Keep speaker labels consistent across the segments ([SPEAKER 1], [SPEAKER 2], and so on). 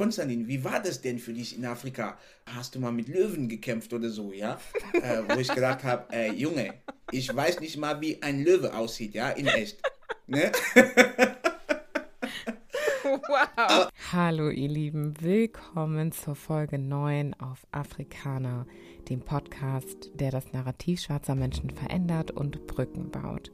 [SPEAKER 1] Konstantin, wie war das denn für dich in Afrika? Hast du mal mit Löwen gekämpft oder so, ja? äh, wo ich gedacht habe, äh, Junge, ich weiß nicht mal, wie ein Löwe aussieht, ja, in echt. Ne?
[SPEAKER 2] Wow. Hallo ihr Lieben, willkommen zur Folge 9 auf Afrikaner, dem Podcast, der das Narrativ schwarzer Menschen verändert und Brücken baut.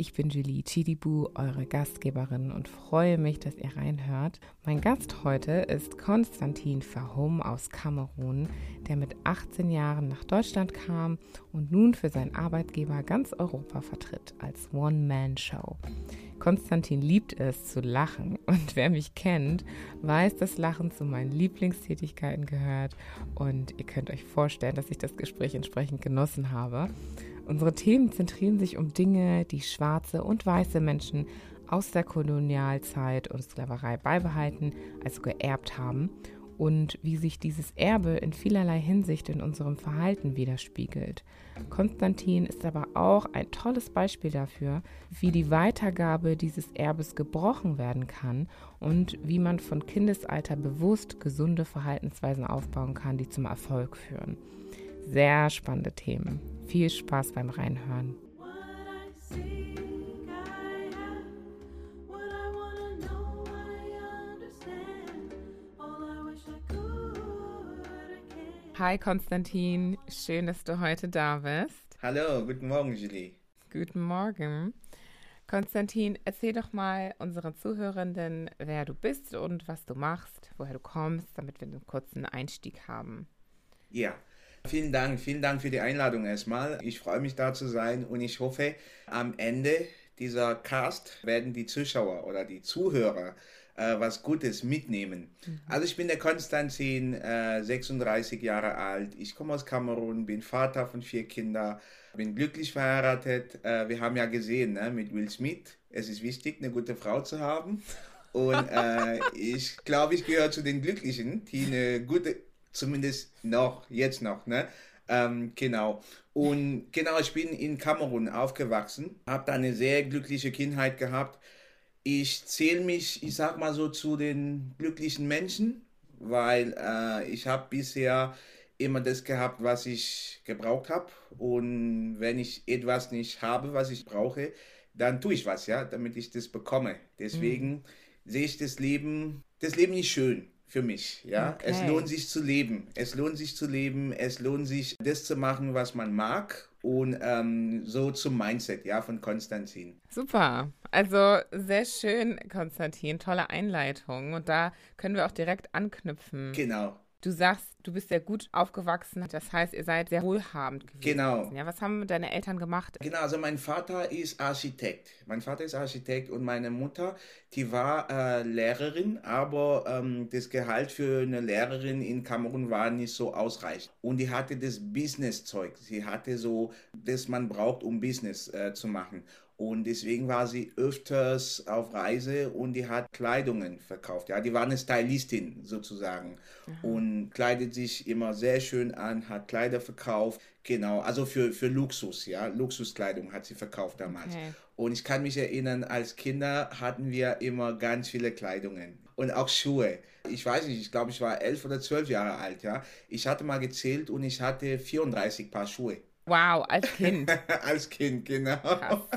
[SPEAKER 2] Ich bin Julie Chidibu, eure Gastgeberin und freue mich, dass ihr reinhört. Mein Gast heute ist Konstantin Verhum aus Kamerun, der mit 18 Jahren nach Deutschland kam und nun für seinen Arbeitgeber ganz Europa vertritt als One-Man-Show. Konstantin liebt es zu lachen und wer mich kennt, weiß, dass Lachen zu meinen Lieblingstätigkeiten gehört und ihr könnt euch vorstellen, dass ich das Gespräch entsprechend genossen habe. Unsere Themen zentrieren sich um Dinge, die schwarze und weiße Menschen aus der Kolonialzeit und Sklaverei beibehalten, also geerbt haben und wie sich dieses Erbe in vielerlei Hinsicht in unserem Verhalten widerspiegelt. Konstantin ist aber auch ein tolles Beispiel dafür, wie die Weitergabe dieses Erbes gebrochen werden kann und wie man von Kindesalter bewusst gesunde Verhaltensweisen aufbauen kann, die zum Erfolg führen. Sehr spannende Themen. Viel Spaß beim Reinhören. Hi Konstantin, schön, dass du heute da bist.
[SPEAKER 1] Hallo, guten Morgen, Julie.
[SPEAKER 2] Guten Morgen. Konstantin, erzähl doch mal unseren Zuhörenden, wer du bist und was du machst, woher du kommst, damit wir einen kurzen Einstieg haben.
[SPEAKER 1] Ja, Vielen Dank, vielen Dank für die Einladung erstmal. Ich freue mich da zu sein und ich hoffe, am Ende dieser Cast werden die Zuschauer oder die Zuhörer äh, was Gutes mitnehmen. Mhm. Also ich bin der Konstantin, äh, 36 Jahre alt. Ich komme aus Kamerun, bin Vater von vier Kindern, bin glücklich verheiratet. Äh, wir haben ja gesehen ne, mit Will Smith, es ist wichtig, eine gute Frau zu haben. Und äh, ich glaube, ich gehöre zu den Glücklichen, die eine gute Zumindest noch, jetzt noch, ne? Ähm, genau. Und genau, ich bin in Kamerun aufgewachsen, habe da eine sehr glückliche Kindheit gehabt. Ich zähle mich, ich sag mal so, zu den glücklichen Menschen, weil äh, ich habe bisher immer das gehabt, was ich gebraucht habe. Und wenn ich etwas nicht habe, was ich brauche, dann tue ich was, ja, damit ich das bekomme. Deswegen mhm. sehe ich das Leben, das Leben nicht schön für mich. Ja, okay. es lohnt sich zu leben. Es lohnt sich zu leben. Es lohnt sich, das zu machen, was man mag. Und ähm, so zum Mindset, ja, von Konstantin.
[SPEAKER 2] Super. Also sehr schön, Konstantin. Tolle Einleitung. Und da können wir auch direkt anknüpfen.
[SPEAKER 1] Genau.
[SPEAKER 2] Du sagst, du bist sehr gut aufgewachsen, das heißt, ihr seid sehr wohlhabend gewesen.
[SPEAKER 1] Genau.
[SPEAKER 2] Ja, was haben deine Eltern gemacht?
[SPEAKER 1] Genau, also mein Vater ist Architekt. Mein Vater ist Architekt und meine Mutter, die war äh, Lehrerin, aber ähm, das Gehalt für eine Lehrerin in Kamerun war nicht so ausreichend. Und die hatte das Business-Zeug. Sie hatte so, das man braucht, um Business äh, zu machen. Und deswegen war sie öfters auf Reise und die hat Kleidungen verkauft. Ja, die war eine Stylistin sozusagen mhm. und kleidet sich immer sehr schön an, hat Kleider verkauft. Genau, also für, für Luxus, ja, Luxuskleidung hat sie verkauft damals. Okay. Und ich kann mich erinnern, als Kinder hatten wir immer ganz viele Kleidungen und auch Schuhe. Ich weiß nicht, ich glaube, ich war elf oder zwölf Jahre alt, ja. Ich hatte mal gezählt und ich hatte 34 Paar Schuhe.
[SPEAKER 2] Wow, als Kind.
[SPEAKER 1] als Kind, genau.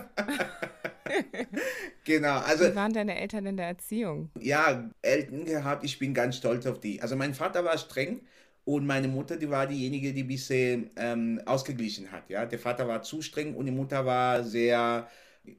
[SPEAKER 1] genau, also.
[SPEAKER 2] Wie waren deine Eltern in der Erziehung?
[SPEAKER 1] Ja, Eltern gehabt, ich bin ganz stolz auf die. Also mein Vater war streng und meine Mutter, die war diejenige, die ein bisschen ähm, ausgeglichen hat. Ja? Der Vater war zu streng und die Mutter war sehr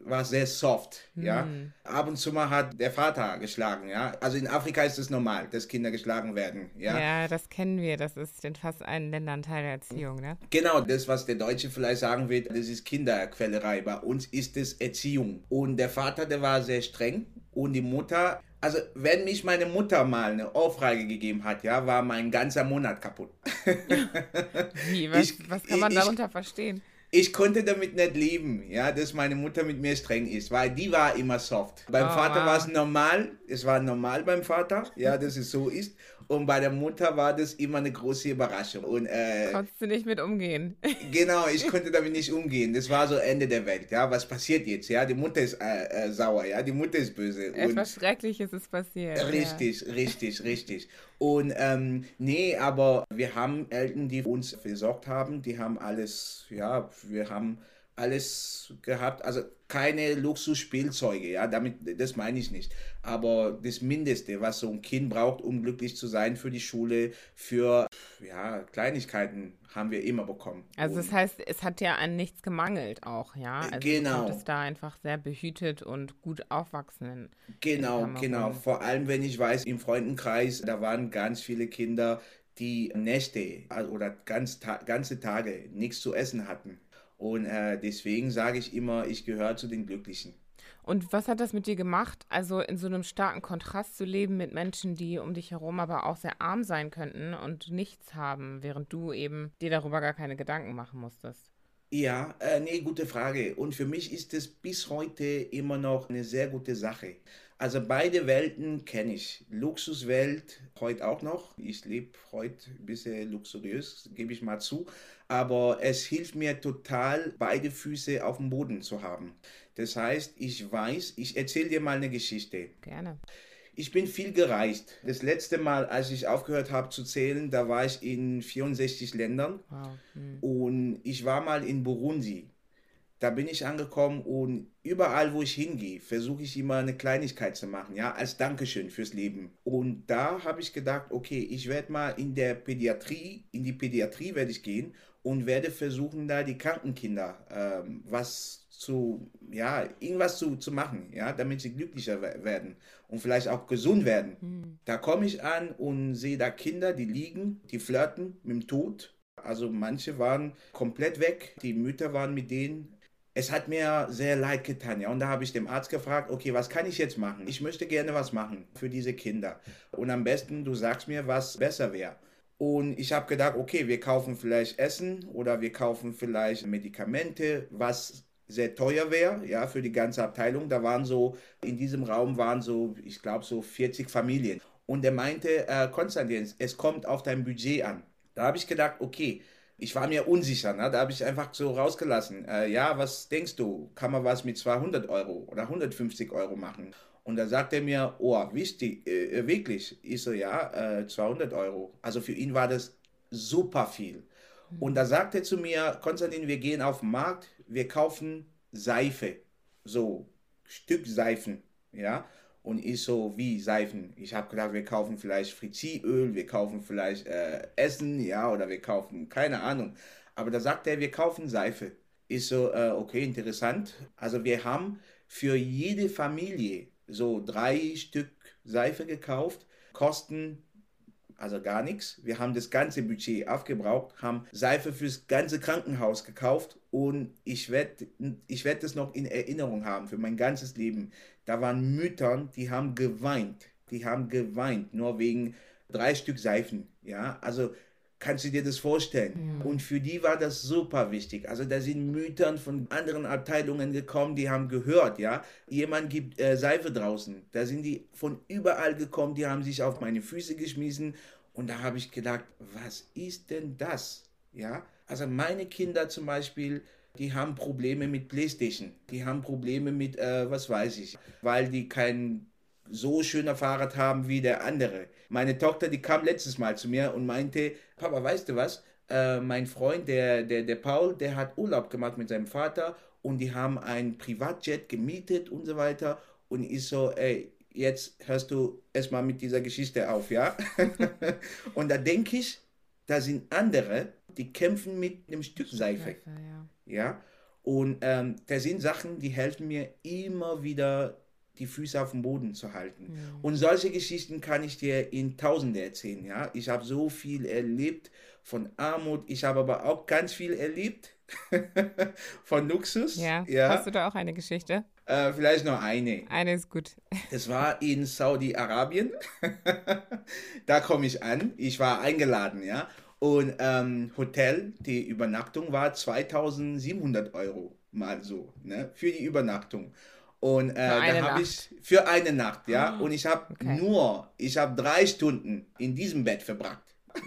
[SPEAKER 1] war sehr soft, ja. Hm. Ab und zu mal hat der Vater geschlagen, ja. Also in Afrika ist es normal, dass Kinder geschlagen werden, ja.
[SPEAKER 2] Ja, das kennen wir. Das ist in fast allen Ländern Teil der Erziehung, ne?
[SPEAKER 1] Genau, das, was der Deutsche vielleicht sagen wird, das ist Kinderquälerei. Bei uns ist es Erziehung. Und der Vater, der war sehr streng und die Mutter, also wenn mich meine Mutter mal eine Ohrfeige gegeben hat, ja, war mein ganzer Monat kaputt.
[SPEAKER 2] Wie? Was, ich, was kann man ich, darunter verstehen?
[SPEAKER 1] Ich konnte damit nicht leben, ja, dass meine Mutter mit mir streng ist, weil die war immer soft. Beim oh, Vater wow. war es normal, es war normal beim Vater, ja, dass es so ist. Und bei der Mutter war das immer eine große Überraschung. Und, äh,
[SPEAKER 2] Konntest du nicht mit umgehen?
[SPEAKER 1] Genau, ich konnte damit nicht umgehen. Das war so Ende der Welt. Ja, was passiert jetzt? Ja, die Mutter ist äh, äh, sauer. Ja, die Mutter ist böse.
[SPEAKER 2] Etwas Schreckliches ist passiert.
[SPEAKER 1] Richtig, ja. richtig, richtig. Und ähm, nee, aber wir haben Eltern, die uns versorgt haben. Die haben alles, ja, wir haben alles gehabt. Also keine Luxusspielzeuge, ja, damit, das meine ich nicht. Aber das Mindeste, was so ein Kind braucht, um glücklich zu sein für die Schule, für, ja, Kleinigkeiten haben wir immer bekommen.
[SPEAKER 2] Also das heißt, es hat ja an nichts gemangelt auch, ja? Also
[SPEAKER 1] genau.
[SPEAKER 2] Du konntest da einfach sehr behütet und gut aufwachsen.
[SPEAKER 1] Genau, genau. Vor allem, wenn ich weiß, im Freundenkreis, da waren ganz viele Kinder, die Nächte also, oder ganz, ganze Tage nichts zu essen hatten. Und äh, deswegen sage ich immer, ich gehöre zu den Glücklichen.
[SPEAKER 2] Und was hat das mit dir gemacht? Also in so einem starken Kontrast zu leben mit Menschen, die um dich herum aber auch sehr arm sein könnten und nichts haben, während du eben dir darüber gar keine Gedanken machen musstest.
[SPEAKER 1] Ja, äh, nee, gute Frage. Und für mich ist es bis heute immer noch eine sehr gute Sache. Also beide Welten kenne ich. Luxuswelt heute auch noch. Ich lebe heute ein bisschen luxuriös, gebe ich mal zu. Aber es hilft mir total, beide Füße auf dem Boden zu haben. Das heißt, ich weiß, ich erzähle dir mal eine Geschichte.
[SPEAKER 2] Gerne.
[SPEAKER 1] Ich bin viel gereist. Das letzte Mal, als ich aufgehört habe zu zählen, da war ich in 64 Ländern. Wow. Hm. Und ich war mal in Burundi. Da bin ich angekommen und überall, wo ich hingehe, versuche ich immer eine Kleinigkeit zu machen, ja, als Dankeschön fürs Leben. Und da habe ich gedacht, okay, ich werde mal in der Pädiatrie, in die Pädiatrie werde ich gehen und werde versuchen, da die Krankenkinder ähm, was zu, ja, irgendwas zu, zu machen, ja, damit sie glücklicher werden und vielleicht auch gesund werden. Mhm. Da komme ich an und sehe da Kinder, die liegen, die flirten mit dem Tod. Also manche waren komplett weg, die Mütter waren mit denen. Es hat mir sehr leid getan, ja. Und da habe ich dem Arzt gefragt, okay, was kann ich jetzt machen? Ich möchte gerne was machen für diese Kinder. Und am besten, du sagst mir, was besser wäre. Und ich habe gedacht, okay, wir kaufen vielleicht Essen oder wir kaufen vielleicht Medikamente, was sehr teuer wäre, ja, für die ganze Abteilung. Da waren so, in diesem Raum waren so, ich glaube, so 40 Familien. Und er meinte, äh, Konstantin, es kommt auf dein Budget an. Da habe ich gedacht, okay, ich war mir unsicher, ne? da habe ich einfach so rausgelassen. Äh, ja, was denkst du, kann man was mit 200 Euro oder 150 Euro machen? Und da sagt er mir, oh, wichtig, äh, wirklich? Ich so, ja, äh, 200 Euro. Also für ihn war das super viel. Mhm. Und da sagt er zu mir, Konstantin, wir gehen auf den Markt, wir kaufen Seife, so Stück Seifen, ja. Und ich so, wie Seifen? Ich habe gedacht, wir kaufen vielleicht Frizzieröl, wir kaufen vielleicht äh, Essen, ja, oder wir kaufen, keine Ahnung. Aber da sagt er, wir kaufen Seife. Ich so, äh, okay, interessant. Also wir haben für jede Familie so drei Stück Seife gekauft, kosten also gar nichts. Wir haben das ganze Budget aufgebraucht, haben Seife fürs ganze Krankenhaus gekauft und ich werde ich werd das noch in Erinnerung haben für mein ganzes Leben. Da waren Müttern, die haben geweint. Die haben geweint, nur wegen drei Stück Seifen. Ja, also Kannst du dir das vorstellen? Ja. Und für die war das super wichtig. Also da sind Müttern von anderen Abteilungen gekommen, die haben gehört, ja, jemand gibt äh, Seife draußen. Da sind die von überall gekommen, die haben sich auf meine Füße geschmissen und da habe ich gedacht, was ist denn das? Ja, also meine Kinder zum Beispiel, die haben Probleme mit Playstation, die haben Probleme mit, äh, was weiß ich, weil die kein so schöner Fahrrad haben wie der andere. Meine Tochter, die kam letztes Mal zu mir und meinte, Papa, weißt du was? Äh, mein Freund, der, der, der Paul, der hat Urlaub gemacht mit seinem Vater und die haben ein Privatjet gemietet und so weiter. Und ich so, ey, jetzt hörst du erstmal mit dieser Geschichte auf, ja? und da denke ich, da sind andere, die kämpfen mit einem Stück Seife. Seife ja. ja? Und ähm, da sind Sachen, die helfen mir immer wieder die Füße auf dem Boden zu halten. Ja. Und solche Geschichten kann ich dir in Tausende erzählen. Ja? Ich habe so viel erlebt von Armut, ich habe aber auch ganz viel erlebt von Luxus.
[SPEAKER 2] Ja. ja. Hast du da auch eine Geschichte?
[SPEAKER 1] Äh, vielleicht noch eine.
[SPEAKER 2] Eine ist gut.
[SPEAKER 1] Das war in Saudi-Arabien. da komme ich an. Ich war eingeladen, ja. Und ähm, Hotel, die Übernachtung war 2700 Euro mal so, ne, für die Übernachtung. Und äh, da habe ich für eine Nacht, ja. Oh, und ich habe okay. nur, ich habe drei Stunden in diesem Bett verbracht.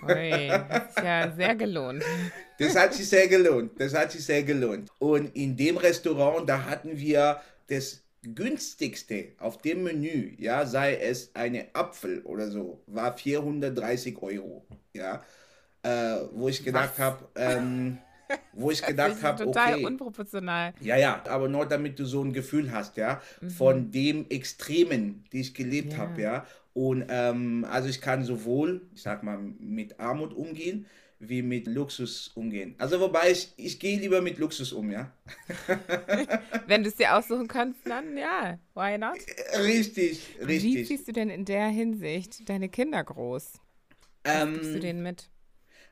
[SPEAKER 2] Ui, das ist ja sehr gelohnt.
[SPEAKER 1] Das hat sich sehr gelohnt. Das hat sich sehr gelohnt. Und in dem Restaurant, da hatten wir das günstigste auf dem Menü, ja, sei es eine Apfel oder so, war 430 Euro, ja, äh, wo ich gedacht habe, ähm, wo ich gedacht habe,
[SPEAKER 2] total okay, unproportional.
[SPEAKER 1] Ja, ja, aber nur damit du so ein Gefühl hast, ja, mhm. von dem Extremen, die ich gelebt ja. habe, ja. Und ähm, also ich kann sowohl, ich sag mal, mit Armut umgehen, wie mit Luxus umgehen. Also wobei ich, ich gehe lieber mit Luxus um, ja.
[SPEAKER 2] Wenn du es dir aussuchen kannst, dann ja, why not?
[SPEAKER 1] Richtig, richtig.
[SPEAKER 2] Wie ziehst du denn in der Hinsicht deine Kinder groß? Was ähm, gibst du denen mit?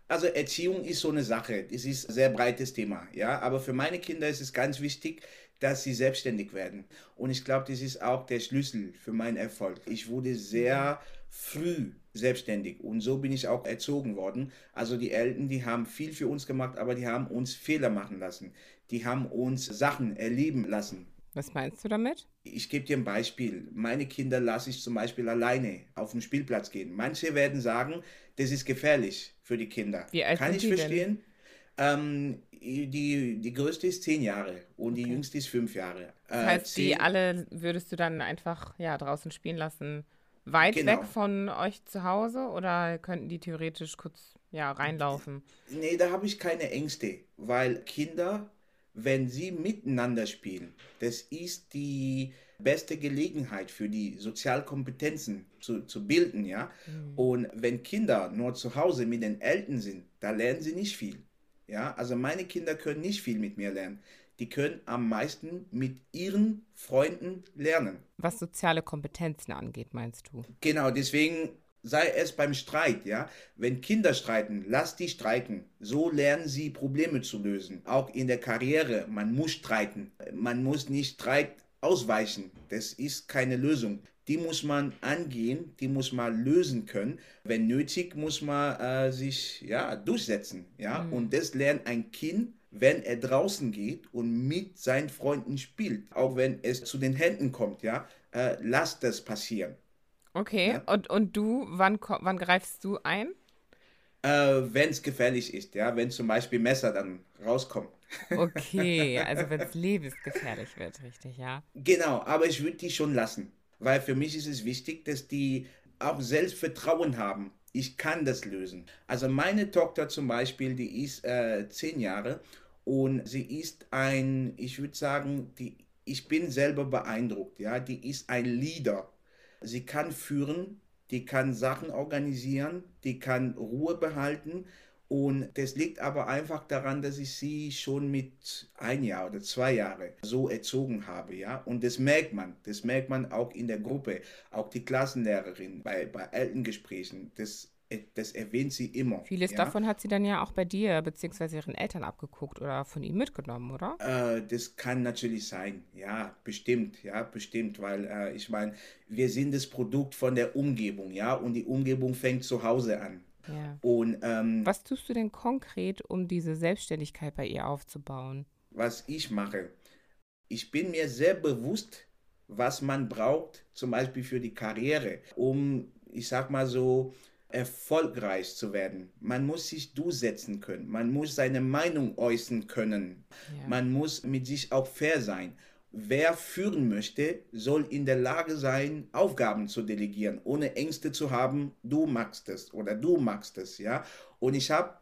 [SPEAKER 1] Also Erziehung ist so eine Sache. Es ist ein sehr breites Thema, ja. Aber für meine Kinder ist es ganz wichtig, dass sie selbstständig werden. Und ich glaube, das ist auch der Schlüssel für meinen Erfolg. Ich wurde sehr früh selbstständig und so bin ich auch erzogen worden. Also die Eltern, die haben viel für uns gemacht, aber die haben uns Fehler machen lassen. Die haben uns Sachen erleben lassen.
[SPEAKER 2] Was meinst du damit?
[SPEAKER 1] Ich gebe dir ein Beispiel. Meine Kinder lasse ich zum Beispiel alleine auf den Spielplatz gehen. Manche werden sagen, das ist gefährlich für die Kinder.
[SPEAKER 2] Wie alt
[SPEAKER 1] Kann
[SPEAKER 2] ich
[SPEAKER 1] verstehen. Ähm, die, die größte ist zehn Jahre und okay. die jüngste ist fünf Jahre.
[SPEAKER 2] Das äh, heißt, zehn... die alle würdest du dann einfach ja, draußen spielen lassen, weit genau. weg von euch zu Hause oder könnten die theoretisch kurz ja, reinlaufen?
[SPEAKER 1] Nee, da habe ich keine Ängste, weil Kinder, wenn sie miteinander spielen, das ist die beste Gelegenheit für die Sozialkompetenzen zu, zu bilden, ja. Mhm. Und wenn Kinder nur zu Hause mit den Eltern sind, da lernen sie nicht viel. Ja, also meine Kinder können nicht viel mit mir lernen. Die können am meisten mit ihren Freunden lernen.
[SPEAKER 2] Was soziale Kompetenzen angeht, meinst du?
[SPEAKER 1] Genau, deswegen sei es beim Streit, ja. Wenn Kinder streiten, lass die streiten. So lernen sie Probleme zu lösen. Auch in der Karriere, man muss streiten. Man muss nicht Streit ausweichen. Das ist keine Lösung. Die muss man angehen, die muss man lösen können. Wenn nötig, muss man äh, sich ja, durchsetzen. Ja? Mhm. Und das lernt ein Kind, wenn er draußen geht und mit seinen Freunden spielt. Auch wenn es zu den Händen kommt. Ja? Äh, lass das passieren.
[SPEAKER 2] Okay, ja? und, und du, wann, wann greifst du ein?
[SPEAKER 1] Äh, wenn es gefährlich ist, ja, wenn zum Beispiel Messer dann rauskommen.
[SPEAKER 2] Okay, also wenn es lebensgefährlich wird, richtig, ja.
[SPEAKER 1] Genau, aber ich würde die schon lassen, weil für mich ist es wichtig, dass die auch Selbstvertrauen haben. Ich kann das lösen. Also meine Tochter zum Beispiel, die ist äh, zehn Jahre und sie ist ein, ich würde sagen, die, ich bin selber beeindruckt, ja, die ist ein Leader. Sie kann führen, die kann Sachen organisieren, die kann Ruhe behalten und das liegt aber einfach daran, dass ich sie schon mit ein Jahr oder zwei Jahren so erzogen habe, ja. Und das merkt man. Das merkt man auch in der Gruppe. Auch die Klassenlehrerin bei, bei Elterngesprächen. Das, das erwähnt sie immer.
[SPEAKER 2] Vieles
[SPEAKER 1] ja?
[SPEAKER 2] davon hat sie dann ja auch bei dir bzw. ihren Eltern abgeguckt oder von ihm mitgenommen, oder?
[SPEAKER 1] Äh, das kann natürlich sein. Ja, bestimmt. Ja, bestimmt. Weil äh, ich meine, wir sind das Produkt von der Umgebung, ja. Und die Umgebung fängt zu Hause an.
[SPEAKER 2] Ja.
[SPEAKER 1] Und, ähm,
[SPEAKER 2] was tust du denn konkret, um diese Selbstständigkeit bei ihr aufzubauen?
[SPEAKER 1] Was ich mache, ich bin mir sehr bewusst, was man braucht, zum Beispiel für die Karriere, um, ich sag mal so, erfolgreich zu werden. Man muss sich durchsetzen können, man muss seine Meinung äußern können, ja. man muss mit sich auch fair sein wer führen möchte, soll in der Lage sein, Aufgaben zu delegieren, ohne Ängste zu haben, du magst es oder du magst es, ja. Und ich habe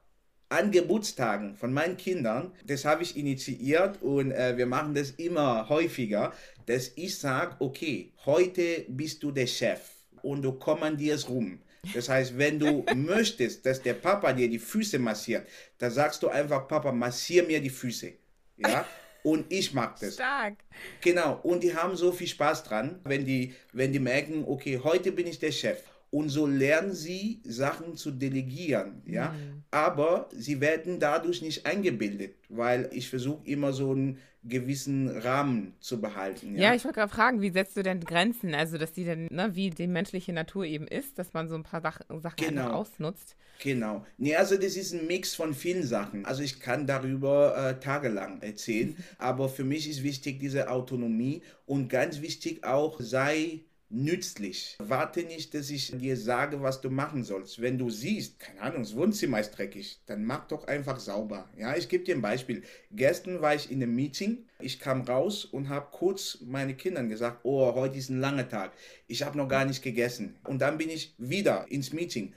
[SPEAKER 1] an Geburtstagen von meinen Kindern, das habe ich initiiert und äh, wir machen das immer häufiger, dass ich sage, okay, heute bist du der Chef und du kommandierst rum. Das heißt, wenn du möchtest, dass der Papa dir die Füße massiert, dann sagst du einfach, Papa, massier mir die Füße. Ja, und ich mag das.
[SPEAKER 2] Stark.
[SPEAKER 1] Genau. Und die haben so viel Spaß dran, wenn die, wenn die merken, okay, heute bin ich der Chef. Und so lernen sie Sachen zu delegieren, ja. Mhm. Aber sie werden dadurch nicht eingebildet, weil ich versuche immer so ein gewissen Rahmen zu behalten.
[SPEAKER 2] Ja, ja ich wollte gerade fragen, wie setzt du denn Grenzen? Also, dass die dann, ne, wie die menschliche Natur eben ist, dass man so ein paar Sach Sachen genau. ausnutzt.
[SPEAKER 1] Genau. Nee, also das ist ein Mix von vielen Sachen. Also ich kann darüber äh, tagelang erzählen, aber für mich ist wichtig diese Autonomie und ganz wichtig auch, sei nützlich. Warte nicht, dass ich dir sage, was du machen sollst. Wenn du siehst, keine Ahnung, das Wohnzimmer ist dreckig, dann mach doch einfach sauber. Ja, ich gebe dir ein Beispiel. Gestern war ich in einem Meeting, ich kam raus und habe kurz meine Kindern gesagt, oh, heute ist ein langer Tag. Ich habe noch gar nicht gegessen. Und dann bin ich wieder ins Meeting.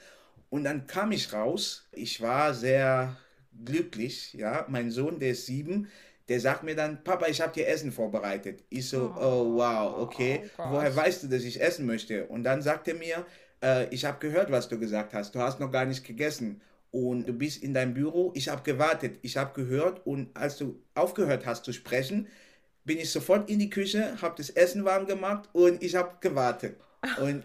[SPEAKER 1] Und dann kam ich raus. Ich war sehr glücklich. Ja, mein Sohn, der ist sieben, der sagt mir dann, Papa, ich habe dir Essen vorbereitet. Ich so, oh, oh wow, okay. Oh, Woher weißt du, dass ich essen möchte? Und dann sagt er mir, äh, ich habe gehört, was du gesagt hast. Du hast noch gar nicht gegessen. Und du bist in deinem Büro. Ich habe gewartet. Ich habe gehört. Und als du aufgehört hast zu sprechen, bin ich sofort in die Küche, habe das Essen warm gemacht und ich habe gewartet. Und,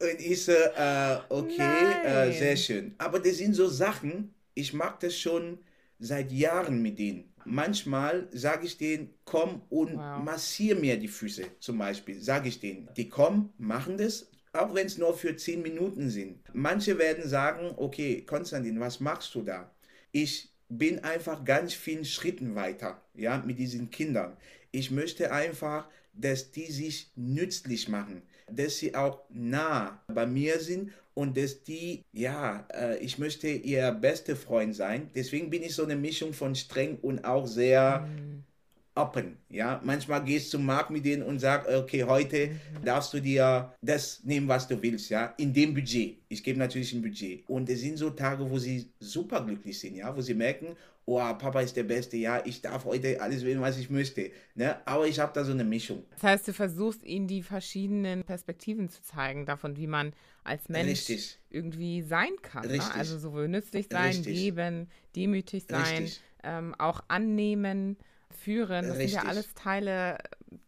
[SPEAKER 1] und ich so, äh, okay, äh, sehr schön. Aber das sind so Sachen, ich mag das schon seit Jahren mit denen. Manchmal sage ich denen, komm und wow. massier mir die Füße zum Beispiel, sage ich denen. Die kommen, machen das, auch wenn es nur für zehn Minuten sind. Manche werden sagen, okay, Konstantin, was machst du da? Ich bin einfach ganz vielen Schritten weiter, ja, mit diesen Kindern. Ich möchte einfach, dass die sich nützlich machen, dass sie auch nah bei mir sind und dass die, ja, äh, ich möchte ihr bester Freund sein. Deswegen bin ich so eine Mischung von streng und auch sehr mhm. Open. Ja, manchmal gehst du zum Markt mit denen und sagst, okay, heute mhm. darfst du dir das nehmen, was du willst, ja, in dem Budget. Ich gebe natürlich ein Budget. Und es sind so Tage, wo sie super glücklich sind, ja, wo sie merken, oh, Papa ist der Beste, ja, ich darf heute alles wählen, was ich möchte. Ne? Aber ich habe da so eine Mischung.
[SPEAKER 2] Das heißt, du versuchst ihnen die verschiedenen Perspektiven zu zeigen, davon, wie man als Mensch Richtig. irgendwie sein kann. Ne? Also sowohl nützlich sein, Richtig. geben, demütig sein, ähm, auch annehmen, führen. Das Richtig. sind ja alles Teile,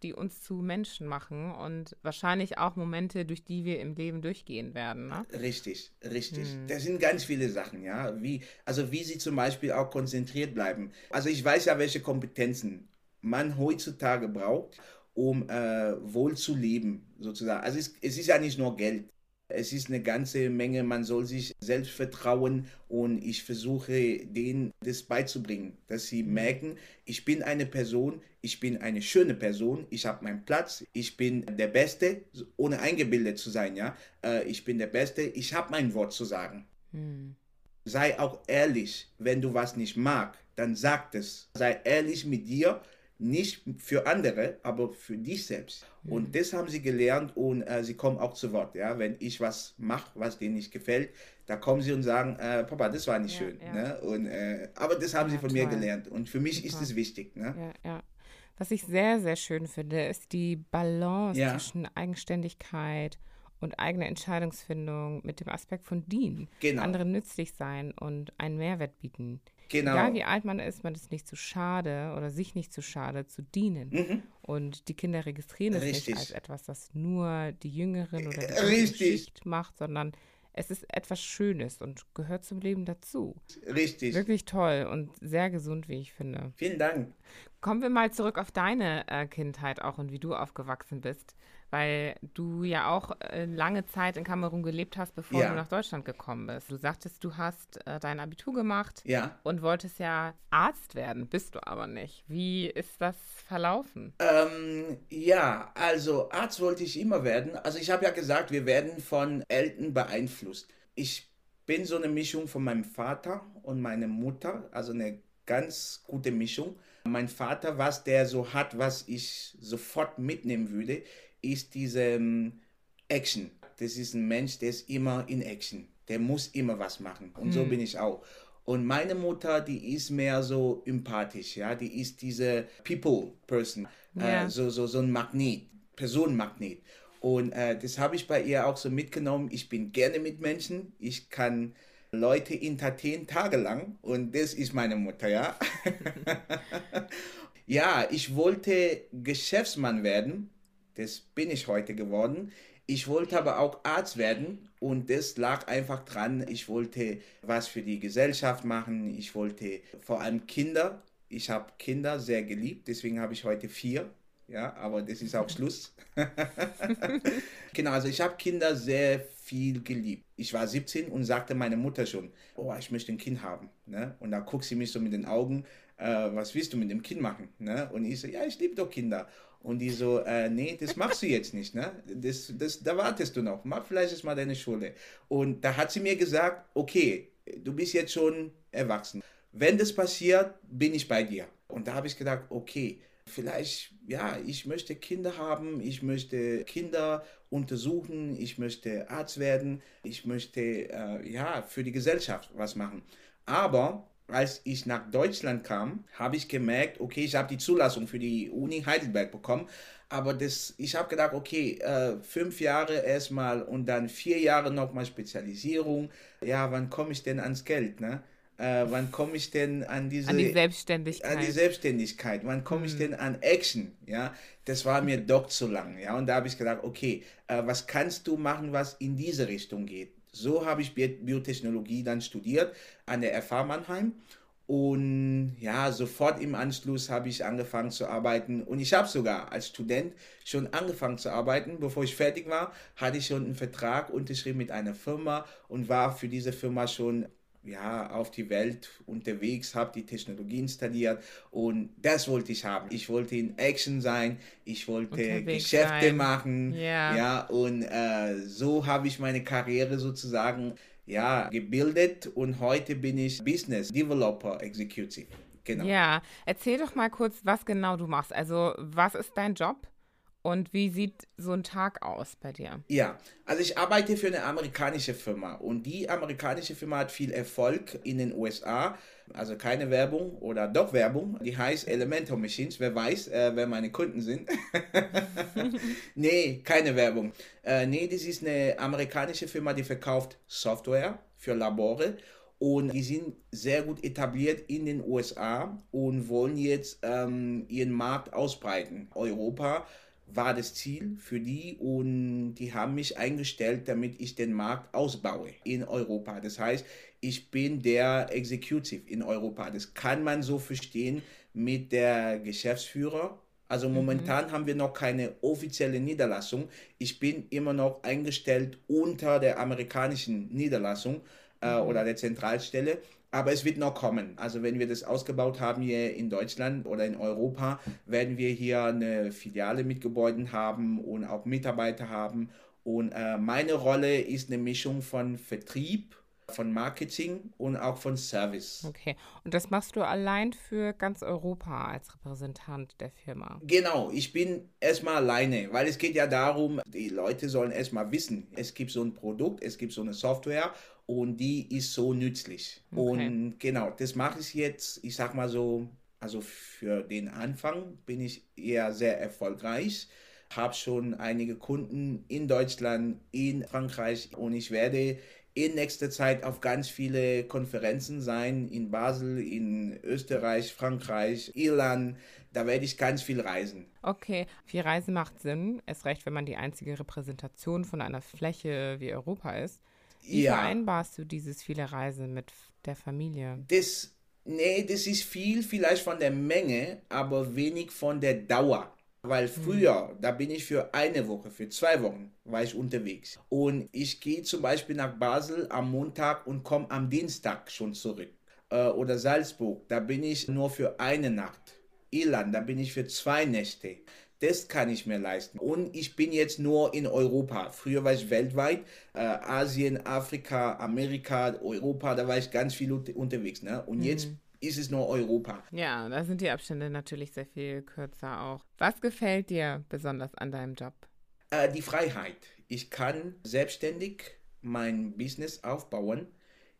[SPEAKER 2] die uns zu Menschen machen und wahrscheinlich auch Momente, durch die wir im Leben durchgehen werden. Ne?
[SPEAKER 1] Richtig, richtig. Hm. Das sind ganz viele Sachen, ja. Wie, also wie sie zum Beispiel auch konzentriert bleiben. Also ich weiß ja, welche Kompetenzen man heutzutage braucht, um äh, wohl zu leben, sozusagen. Also es, es ist ja nicht nur Geld. Es ist eine ganze Menge, man soll sich selbst vertrauen und ich versuche denen das beizubringen, dass sie merken, ich bin eine Person, ich bin eine schöne Person, ich habe meinen Platz, ich bin der Beste, ohne eingebildet zu sein, ja. Äh, ich bin der Beste, ich habe mein Wort zu sagen. Hm. Sei auch ehrlich, wenn du was nicht magst, dann sag es. Sei ehrlich mit dir, nicht für andere, aber für dich selbst. Mhm. Und das haben sie gelernt und äh, sie kommen auch zu Wort. Ja? Wenn ich was mache, was denen nicht gefällt, da kommen sie und sagen, äh, Papa, das war nicht ja, schön. Ja. Ne? Und, äh, aber das haben ja, sie von toll. mir gelernt und für mich Super. ist es wichtig. Ne?
[SPEAKER 2] Was ich sehr, sehr schön finde, ist die Balance zwischen Eigenständigkeit und eigener Entscheidungsfindung mit dem Aspekt von dienen, genau. anderen nützlich sein und einen Mehrwert bieten. Genau. Egal wie alt man ist, man ist nicht zu schade oder sich nicht zu schade zu dienen. Mhm. Und die Kinder registrieren es Richtig. nicht als etwas, das nur die Jüngeren oder die Richtig. Schicht macht, sondern es ist etwas Schönes und gehört zum Leben dazu.
[SPEAKER 1] Richtig.
[SPEAKER 2] Wirklich toll und sehr gesund, wie ich finde.
[SPEAKER 1] Vielen Dank.
[SPEAKER 2] Kommen wir mal zurück auf deine äh, Kindheit auch und wie du aufgewachsen bist weil du ja auch äh, lange Zeit in Kamerun gelebt hast, bevor ja. du nach Deutschland gekommen bist. Du sagtest, du hast äh, dein Abitur gemacht
[SPEAKER 1] ja.
[SPEAKER 2] und wolltest ja Arzt werden, bist du aber nicht. Wie ist das verlaufen?
[SPEAKER 1] Ähm, ja, also Arzt wollte ich immer werden. Also ich habe ja gesagt, wir werden von Eltern beeinflusst. Ich bin so eine Mischung von meinem Vater und meiner Mutter, also eine ganz gute Mischung. Mein Vater, was der so hat, was ich sofort mitnehmen würde, ist diese ähm, Action. Das ist ein Mensch, der ist immer in Action. Der muss immer was machen. Und hm. so bin ich auch. Und meine Mutter, die ist mehr so empathisch, ja, die ist diese People-Person, äh, ja. äh, so, so, so ein Magnet, Personenmagnet. Und äh, das habe ich bei ihr auch so mitgenommen. Ich bin gerne mit Menschen, ich kann Leute entertainen tagelang und das ist meine Mutter, ja. ja, ich wollte Geschäftsmann werden das bin ich heute geworden. Ich wollte aber auch Arzt werden und das lag einfach dran. Ich wollte was für die Gesellschaft machen. Ich wollte vor allem Kinder Ich habe Kinder sehr geliebt, deswegen habe ich heute vier. Ja, aber das ist auch Schluss. genau, also ich habe Kinder sehr viel geliebt. Ich war 17 und sagte meiner Mutter schon, oh, ich möchte ein Kind haben. Ne? Und da guckt sie mich so mit den Augen, äh, was willst du mit dem Kind machen? Ne? Und ich so, ja, ich liebe doch Kinder. Und die so, äh, nee, das machst du jetzt nicht, ne? Das, das, da wartest du noch. Mach vielleicht erst mal deine Schule. Und da hat sie mir gesagt, okay, du bist jetzt schon erwachsen. Wenn das passiert, bin ich bei dir. Und da habe ich gedacht, okay, vielleicht, ja, ich möchte Kinder haben, ich möchte Kinder untersuchen, ich möchte Arzt werden, ich möchte, äh, ja, für die Gesellschaft was machen. Aber als ich nach Deutschland kam, habe ich gemerkt, okay, ich habe die Zulassung für die Uni Heidelberg bekommen, aber das, ich habe gedacht, okay, äh, fünf Jahre erstmal und dann vier Jahre nochmal Spezialisierung. Ja, wann komme ich denn ans Geld, ne? Äh, wann komme ich denn an diese
[SPEAKER 2] an die Selbstständigkeit?
[SPEAKER 1] An die Selbstständigkeit. Wann komme mhm. ich denn an Action? Ja, das war mir doch zu lang. Ja, und da habe ich gedacht, okay, äh, was kannst du machen, was in diese Richtung geht? So habe ich Biotechnologie dann studiert an der FH Mannheim. Und ja, sofort im Anschluss habe ich angefangen zu arbeiten. Und ich habe sogar als Student schon angefangen zu arbeiten. Bevor ich fertig war, hatte ich schon einen Vertrag unterschrieben mit einer Firma und war für diese Firma schon ja, auf die Welt unterwegs, habe die Technologie installiert und das wollte ich haben. Ich wollte in Action sein, ich wollte unterwegs Geschäfte sein. machen, yeah. ja, und äh, so habe ich meine Karriere sozusagen ja, gebildet und heute bin ich Business Developer Executive.
[SPEAKER 2] Genau. Ja, erzähl doch mal kurz, was genau du machst. Also, was ist dein Job? Und wie sieht so ein Tag aus bei dir?
[SPEAKER 1] Ja, also ich arbeite für eine amerikanische Firma und die amerikanische Firma hat viel Erfolg in den USA. Also keine Werbung oder doch Werbung. Die heißt Elementor Machines. Wer weiß, äh, wer meine Kunden sind. nee, keine Werbung. Äh, nee, das ist eine amerikanische Firma, die verkauft Software für Labore und die sind sehr gut etabliert in den USA und wollen jetzt ähm, ihren Markt ausbreiten. Europa war das Ziel für die und die haben mich eingestellt, damit ich den Markt ausbaue in Europa. Das heißt, ich bin der Executive in Europa. Das kann man so verstehen mit der Geschäftsführer. Also mhm. momentan mhm. haben wir noch keine offizielle Niederlassung. Ich bin immer noch eingestellt unter der amerikanischen Niederlassung äh, mhm. oder der Zentralstelle. Aber es wird noch kommen. Also wenn wir das ausgebaut haben hier in Deutschland oder in Europa, werden wir hier eine Filiale mit Gebäuden haben und auch Mitarbeiter haben. Und äh, meine Rolle ist eine Mischung von Vertrieb, von Marketing und auch von Service.
[SPEAKER 2] Okay, und das machst du allein für ganz Europa als Repräsentant der Firma?
[SPEAKER 1] Genau, ich bin erstmal alleine, weil es geht ja darum, die Leute sollen erstmal wissen, es gibt so ein Produkt, es gibt so eine Software und die ist so nützlich. Okay. Und genau, das mache ich jetzt, ich sag mal so, also für den Anfang bin ich eher sehr erfolgreich. Habe schon einige Kunden in Deutschland, in Frankreich und ich werde in nächster Zeit auf ganz viele Konferenzen sein, in Basel, in Österreich, Frankreich, Irland. Da werde ich ganz viel reisen.
[SPEAKER 2] Okay, viel Reisen macht Sinn. Erst recht, wenn man die einzige Repräsentation von einer Fläche wie Europa ist. Wie ja. vereinbarst du dieses viele Reisen mit der Familie?
[SPEAKER 1] Das, nee, das ist viel vielleicht von der Menge, aber wenig von der Dauer. Weil hm. früher, mhm. da bin ich für eine Woche, für zwei Wochen, war ich unterwegs. Und ich gehe zum Beispiel nach Basel am Montag und komme am Dienstag schon zurück. Äh, oder Salzburg, da bin ich nur für eine Nacht. Irland, da bin ich für zwei Nächte. Das kann ich mir leisten. Und ich bin jetzt nur in Europa. Früher war ich weltweit. Äh, Asien, Afrika, Amerika, Europa, da war ich ganz viel unterwegs. Ne? Und mhm. jetzt ist es nur Europa.
[SPEAKER 2] Ja, da sind die Abstände natürlich sehr viel kürzer auch. Was gefällt dir besonders an deinem Job?
[SPEAKER 1] Äh, die Freiheit. Ich kann selbstständig mein Business aufbauen.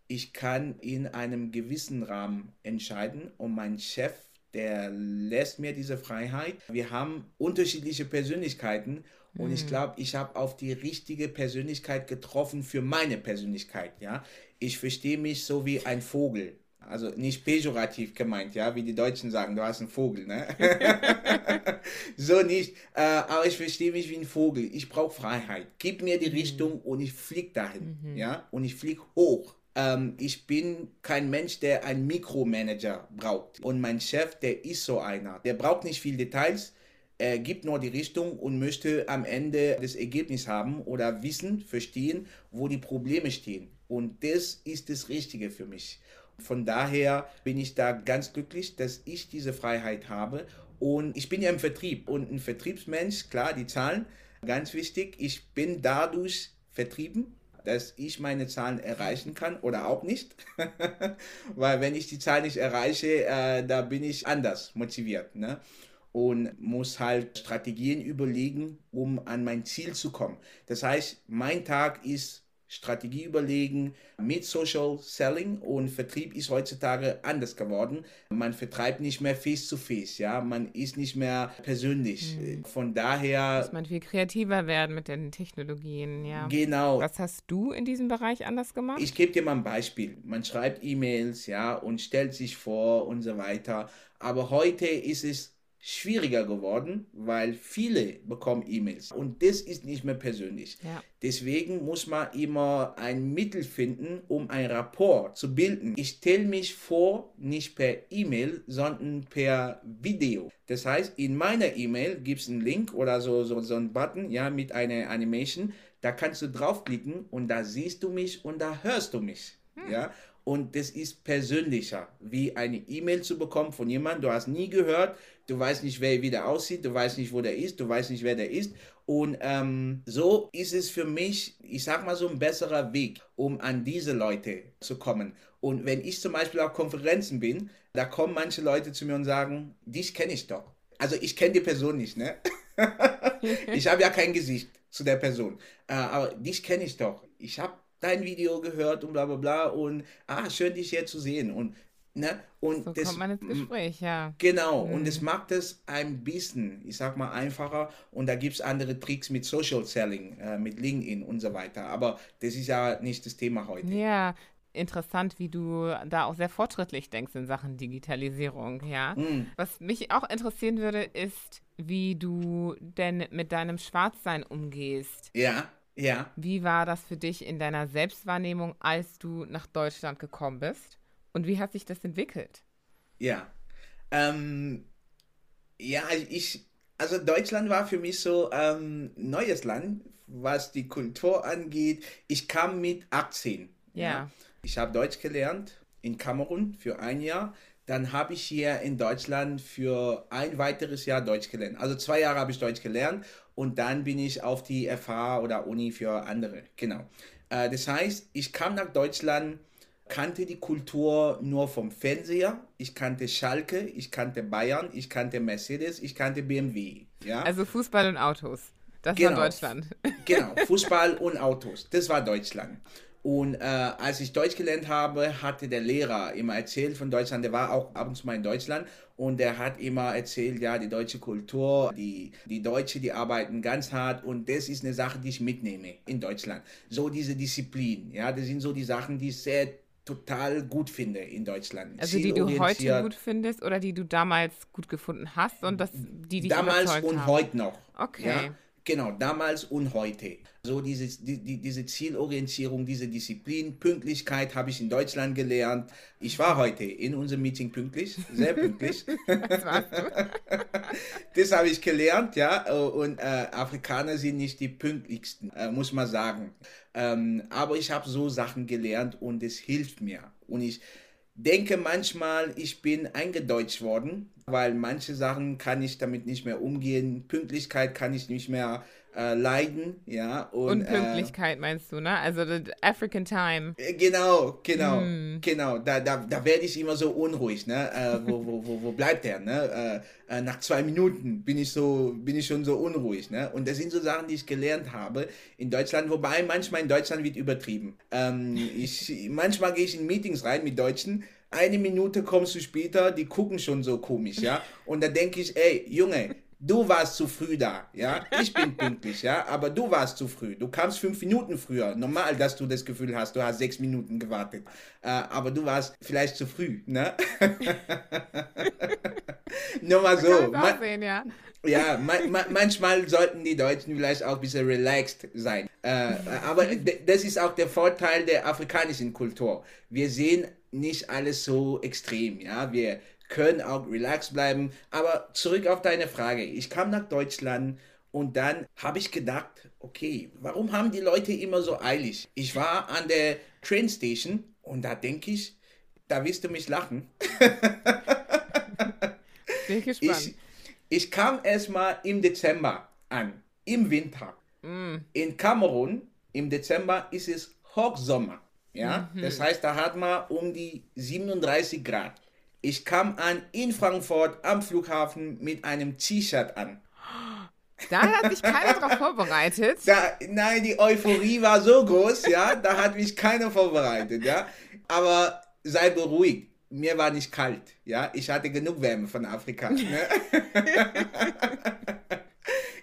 [SPEAKER 1] Ich kann in einem gewissen Rahmen entscheiden und mein Chef der lässt mir diese Freiheit. Wir haben unterschiedliche Persönlichkeiten und ich hm. glaube, ich habe auf die richtige Persönlichkeit getroffen für meine Persönlichkeit. Ja, ich verstehe mich so wie ein Vogel. Also nicht pejorativ gemeint, ja, wie die Deutschen sagen, du hast einen Vogel, ne? so nicht. Äh, aber ich verstehe mich wie ein Vogel. Ich brauche Freiheit. Gib mir die mhm. Richtung und ich fliege dahin, mhm. ja, und ich fliege hoch Ähm, ich bin kein Mensch, der einen Mikromanager braucht. Und mein Chef, der ist so einer. Der braucht nicht viel Details. Er gibt nur die Richtung und möchte am Ende das Ergebnis haben oder wissen, verstehen, wo die Probleme stehen. Und das ist das Richtige für mich. Von daher bin ich da ganz glücklich, dass ich diese Freiheit habe. Und ich bin ja im Vertrieb und ein Vertriebsmensch, klar, die Zahlen, ganz wichtig. Ich bin dadurch vertrieben, dass ich meine Zahlen erreichen kann oder auch nicht. Weil wenn ich die Zahlen nicht erreiche, äh, da bin ich anders motiviert. Ne? Und muss halt Strategien überlegen, um an mein Ziel zu kommen. Das heißt, mein Tag ist Strategie überlegen mit Social Selling und Vertrieb ist heutzutage anders geworden. Man vertreibt nicht mehr face to face, ja, man ist nicht mehr persönlich. Mhm. Von daher
[SPEAKER 2] muss man viel kreativer werden mit den Technologien, ja.
[SPEAKER 1] Genau.
[SPEAKER 2] Was hast du in diesem Bereich anders gemacht?
[SPEAKER 1] Ich gebe dir mal ein Beispiel. Man schreibt E-Mails, ja, und stellt sich vor und so weiter. Aber heute ist es schwieriger geworden, weil viele bekommen E-Mails und das ist nicht mehr persönlich. Ja. Deswegen muss man immer ein Mittel finden, um ein Rapport zu bilden. Ich stelle mich vor, nicht per E-Mail, sondern per Video. Das heißt, in meiner E-Mail gibt es einen Link oder so, so, so einen Button ja, mit einer Animation. Da kannst du draufklicken und da siehst du mich und da hörst du mich. Hm. Ja, und das ist persönlicher, wie eine E-Mail zu bekommen von jemandem, du hast nie gehört, du weißt nicht, wer wie der aussieht, du weißt nicht, wo der ist, du weißt nicht, wer der ist. Und ähm, so ist es für mich, ich sag mal so ein besserer Weg, um an diese Leute zu kommen. Und wenn ich zum Beispiel auf Konferenzen bin, da kommen manche Leute zu mir und sagen, dich kenne ich doch. Also ich kenne die Person nicht, ne? ich habe ja kein Gesicht zu der Person. Äh, aber dich kenne ich doch. Ich habe dein Video gehört und bla bla bla und ah, schön dich hier zu sehen und Ne? Und
[SPEAKER 2] so
[SPEAKER 1] das,
[SPEAKER 2] kommt man ins Gespräch, ja.
[SPEAKER 1] Genau, mhm. und es macht es ein bisschen, ich sag mal, einfacher. Und da gibt es andere Tricks mit Social Selling, äh, mit LinkedIn und so weiter. Aber das ist ja nicht das Thema heute.
[SPEAKER 2] Ja, interessant, wie du da auch sehr fortschrittlich denkst in Sachen Digitalisierung, ja. Mhm. Was mich auch interessieren würde, ist, wie du denn mit deinem Schwarzsein umgehst.
[SPEAKER 1] Ja. Ja.
[SPEAKER 2] Wie war das für dich in deiner Selbstwahrnehmung, als du nach Deutschland gekommen bist? Und wie hat sich das entwickelt?
[SPEAKER 1] Ja. Ähm, ja, ich, also Deutschland war für mich so ähm, neues Land, was die Kultur angeht. Ich kam mit 18.
[SPEAKER 2] Ja. ja.
[SPEAKER 1] Ich habe Deutsch gelernt in Kamerun für ein Jahr. Dann habe ich hier in Deutschland für ein weiteres Jahr Deutsch gelernt. Also zwei Jahre habe ich Deutsch gelernt und dann bin ich auf die FH oder Uni für andere. Genau. Äh, das heißt, ich kam nach Deutschland, kannte die Kultur nur vom Fernseher. Ich kannte Schalke, ich kannte Bayern, ich kannte Mercedes, ich kannte BMW. Ja?
[SPEAKER 2] Also Fußball und Autos. Das genau. war Deutschland.
[SPEAKER 1] Genau, Fußball und Autos. Das war Deutschland. Und äh, als ich Deutsch gelernt habe, hatte der Lehrer immer erzählt von Deutschland. Der war auch ab und zu mal in Deutschland und der hat immer erzählt, ja, die deutsche Kultur, die, die Deutsche, die arbeiten ganz hart und das ist eine Sache, die ich mitnehme in Deutschland. So diese Disziplin, ja, das sind so die Sachen, die sehr total gut finde in Deutschland.
[SPEAKER 2] Also die du heute gut findest oder die du damals gut gefunden hast und das, die dich
[SPEAKER 1] Damals und
[SPEAKER 2] haben.
[SPEAKER 1] heute noch.
[SPEAKER 2] Okay.
[SPEAKER 1] Ja? Genau, damals und heute. So diese, die, diese Zielorientierung, diese Disziplin, Pünktlichkeit habe ich in Deutschland gelernt. Ich war heute in unserem Meeting pünktlich, sehr pünktlich. Das habe ich gelernt, ja. Und äh, Afrikaner sind nicht die pünktlichsten, äh, muss man sagen. Ähm, aber ich habe so Sachen gelernt und es hilft mir. Und ich denke manchmal, ich bin eingedeutscht worden, weil manche Sachen kann ich damit nicht mehr umgehen. Pünktlichkeit kann ich nicht mehr äh, leiden, ja.
[SPEAKER 2] Und, Unpünktlichkeit äh, meinst du, ne? Also African Time.
[SPEAKER 1] Äh, genau, genau, mm. genau. Da, da, da werde ich immer so unruhig, ne? Äh, wo, wo, wo, wo bleibt der, ne? Äh, äh, nach zwei Minuten bin ich so, bin ich schon so unruhig, ne? Und das sind so Sachen, die ich gelernt habe in Deutschland, wobei manchmal in Deutschland wird übertrieben. Ähm, ich, manchmal gehe ich in Meetings rein mit Deutschen, eine Minute kommst du später, die gucken schon so komisch, ja. Und da denke ich, ey, Junge, Du warst zu früh da, ja. Ich bin pünktlich, ja, aber du warst zu früh. Du kamst fünf Minuten früher. Normal, dass du das Gefühl hast, du hast sechs Minuten gewartet. Äh, aber du warst vielleicht zu früh, ne? Nur mal so.
[SPEAKER 2] Man, sehen, ja.
[SPEAKER 1] Ja, ma ma manchmal sollten die Deutschen vielleicht auch ein bisschen relaxed sein. Äh, aber das ist auch der Vorteil der afrikanischen Kultur. Wir sehen nicht alles so extrem. Ja, wir können auch relaxed bleiben. Aber zurück auf deine Frage. Ich kam nach Deutschland und dann habe ich gedacht, okay, warum haben die Leute immer so eilig? Ich war an der Train Station und da denke ich, da wirst du mich lachen.
[SPEAKER 2] Bin ich gespannt.
[SPEAKER 1] Ich, ich kam erstmal im Dezember an, im Winter. Mm. In Kamerun im Dezember ist es Hochsommer. Ja? Mhm. Das heißt, da hat man um die 37 Grad. Ich kam an in Frankfurt am Flughafen mit einem T-Shirt an.
[SPEAKER 2] Da hat sich keiner drauf vorbereitet.
[SPEAKER 1] Da, nein, die Euphorie war so groß, ja, da hat mich keiner vorbereitet, ja. Aber sei beruhigt, mir war nicht kalt, ja. Ich hatte genug Wärme von Afrika. Ne?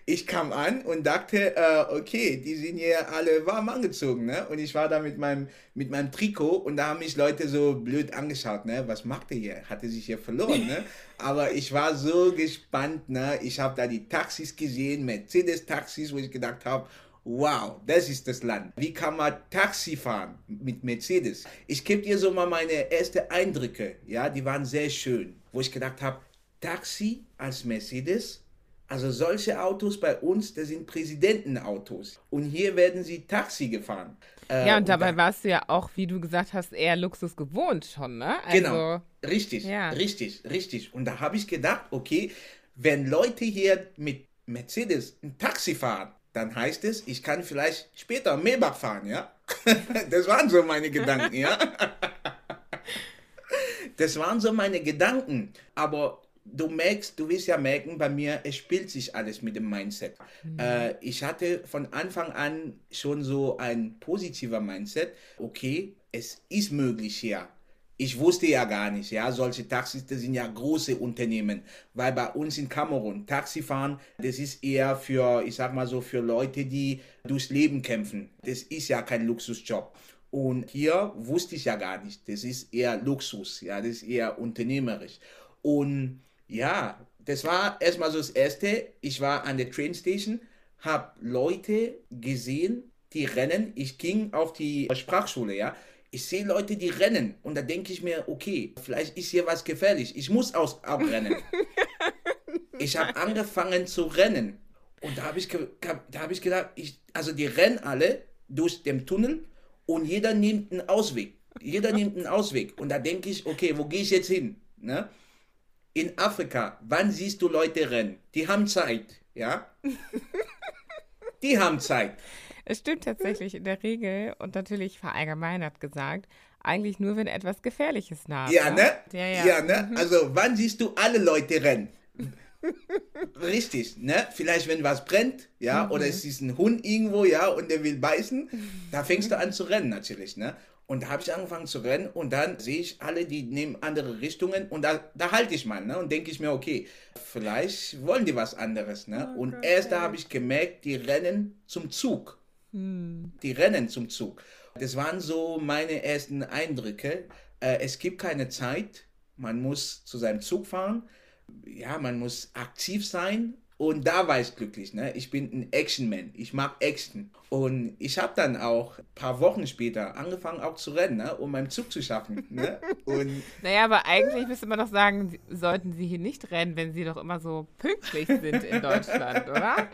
[SPEAKER 1] ich kam an und dachte, äh, okay, die sind hier alle warm angezogen, ne? Und ich war da mit meinem, mit meinem Trikot und da haben mich Leute so blöd angeschaut, ne? Was macht er hier? Hatte sich hier verloren, ne? Aber ich war so gespannt, ne? Ich habe da die Taxis gesehen, Mercedes-Taxis, wo ich gedacht habe, wow, das ist das Land. Wie kann man Taxi fahren mit Mercedes? Ich gebe dir so mal meine ersten Eindrücke, ja? Die waren sehr schön, wo ich gedacht habe, Taxi als Mercedes, also solche Autos bei uns, das sind Präsidentenautos. Und hier werden sie Taxi gefahren.
[SPEAKER 2] Äh, ja, und dabei und da, warst du ja auch, wie du gesagt hast, eher Luxus gewohnt schon, ne?
[SPEAKER 1] Also, genau, richtig, ja. richtig, richtig. Und da habe ich gedacht, okay, wenn Leute hier mit Mercedes ein Taxi fahren, dann heißt es, ich kann vielleicht später Maybach fahren, ja? das waren so meine Gedanken, ja? das waren so meine Gedanken. Aber du merkst, du wirst ja merken, bei mir, es spielt sich alles mit dem Mindset. Mhm. Äh, ich hatte von Anfang an schon so ein positiver Mindset. Okay, es ist möglich hier. Ich wusste ja gar nicht, ja, solche Taxis, das sind ja große Unternehmen, weil bei uns in Kamerun Taxifahren, das ist eher für, ich sag mal so, für Leute, die durchs Leben kämpfen. Das ist ja kein Luxusjob. Und hier wusste ich ja gar nicht, das ist eher Luxus, ja, das ist eher unternehmerisch. Und ja, das war erstmal so das Erste. Ich war an der Train Station, habe Leute gesehen, die rennen. Ich ging auf die Sprachschule, ja. Ich sehe Leute, die rennen und da denke ich mir, okay, vielleicht ist hier was gefährlich. Ich muss auch, auch rennen. ich habe angefangen zu rennen und da habe ich, da hab ich gedacht, ich, also die rennen alle durch den Tunnel und jeder nimmt einen Ausweg. Jeder nimmt einen Ausweg und da denke ich, okay, wo gehe ich jetzt hin? Ne? In Afrika, wann siehst du Leute rennen? Die haben Zeit, ja? Die haben Zeit.
[SPEAKER 2] Es stimmt tatsächlich in der Regel und natürlich verallgemeinert gesagt, eigentlich nur, wenn etwas Gefährliches naht.
[SPEAKER 1] Ja, ne? Ja, ja. ja ne? Mhm. Also, wann siehst du alle Leute rennen? Richtig, ne? Vielleicht, wenn was brennt, ja, mhm. oder es ist ein Hund irgendwo, ja, und der will beißen, da fängst du an zu rennen natürlich, ne? Und da habe ich angefangen zu rennen und dann sehe ich alle, die nehmen andere Richtungen und da, da halte ich mal ne? und denke ich mir, okay, vielleicht wollen die was anderes. Ne? Oh und Gott, erst da habe ich gemerkt, die rennen zum Zug. Hm. Die rennen zum Zug. Das waren so meine ersten Eindrücke. Äh, es gibt keine Zeit, man muss zu seinem Zug fahren. Ja, man muss aktiv sein und da war ich glücklich. Ne? Ich bin ein Action-Man. Ich mag Action. Und ich habe dann auch ein paar Wochen später angefangen auch zu rennen, ne? um meinen Zug zu schaffen. Ne? Und
[SPEAKER 2] naja, aber eigentlich müsste man doch sagen, sollten Sie hier nicht rennen, wenn Sie doch immer so pünktlich sind in Deutschland, oder?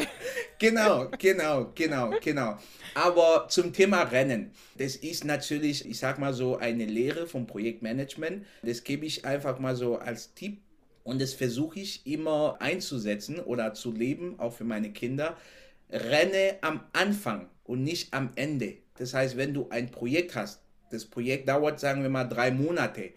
[SPEAKER 1] genau, genau, genau, genau. Aber zum Thema Rennen, das ist natürlich, ich sag mal so, eine Lehre vom Projektmanagement. Das gebe ich einfach mal so als Tipp und das versuche ich immer einzusetzen oder zu leben, auch für meine Kinder. Renne am Anfang und nicht am Ende. Das heißt, wenn du ein Projekt hast, das Projekt dauert, sagen wir mal, drei Monate,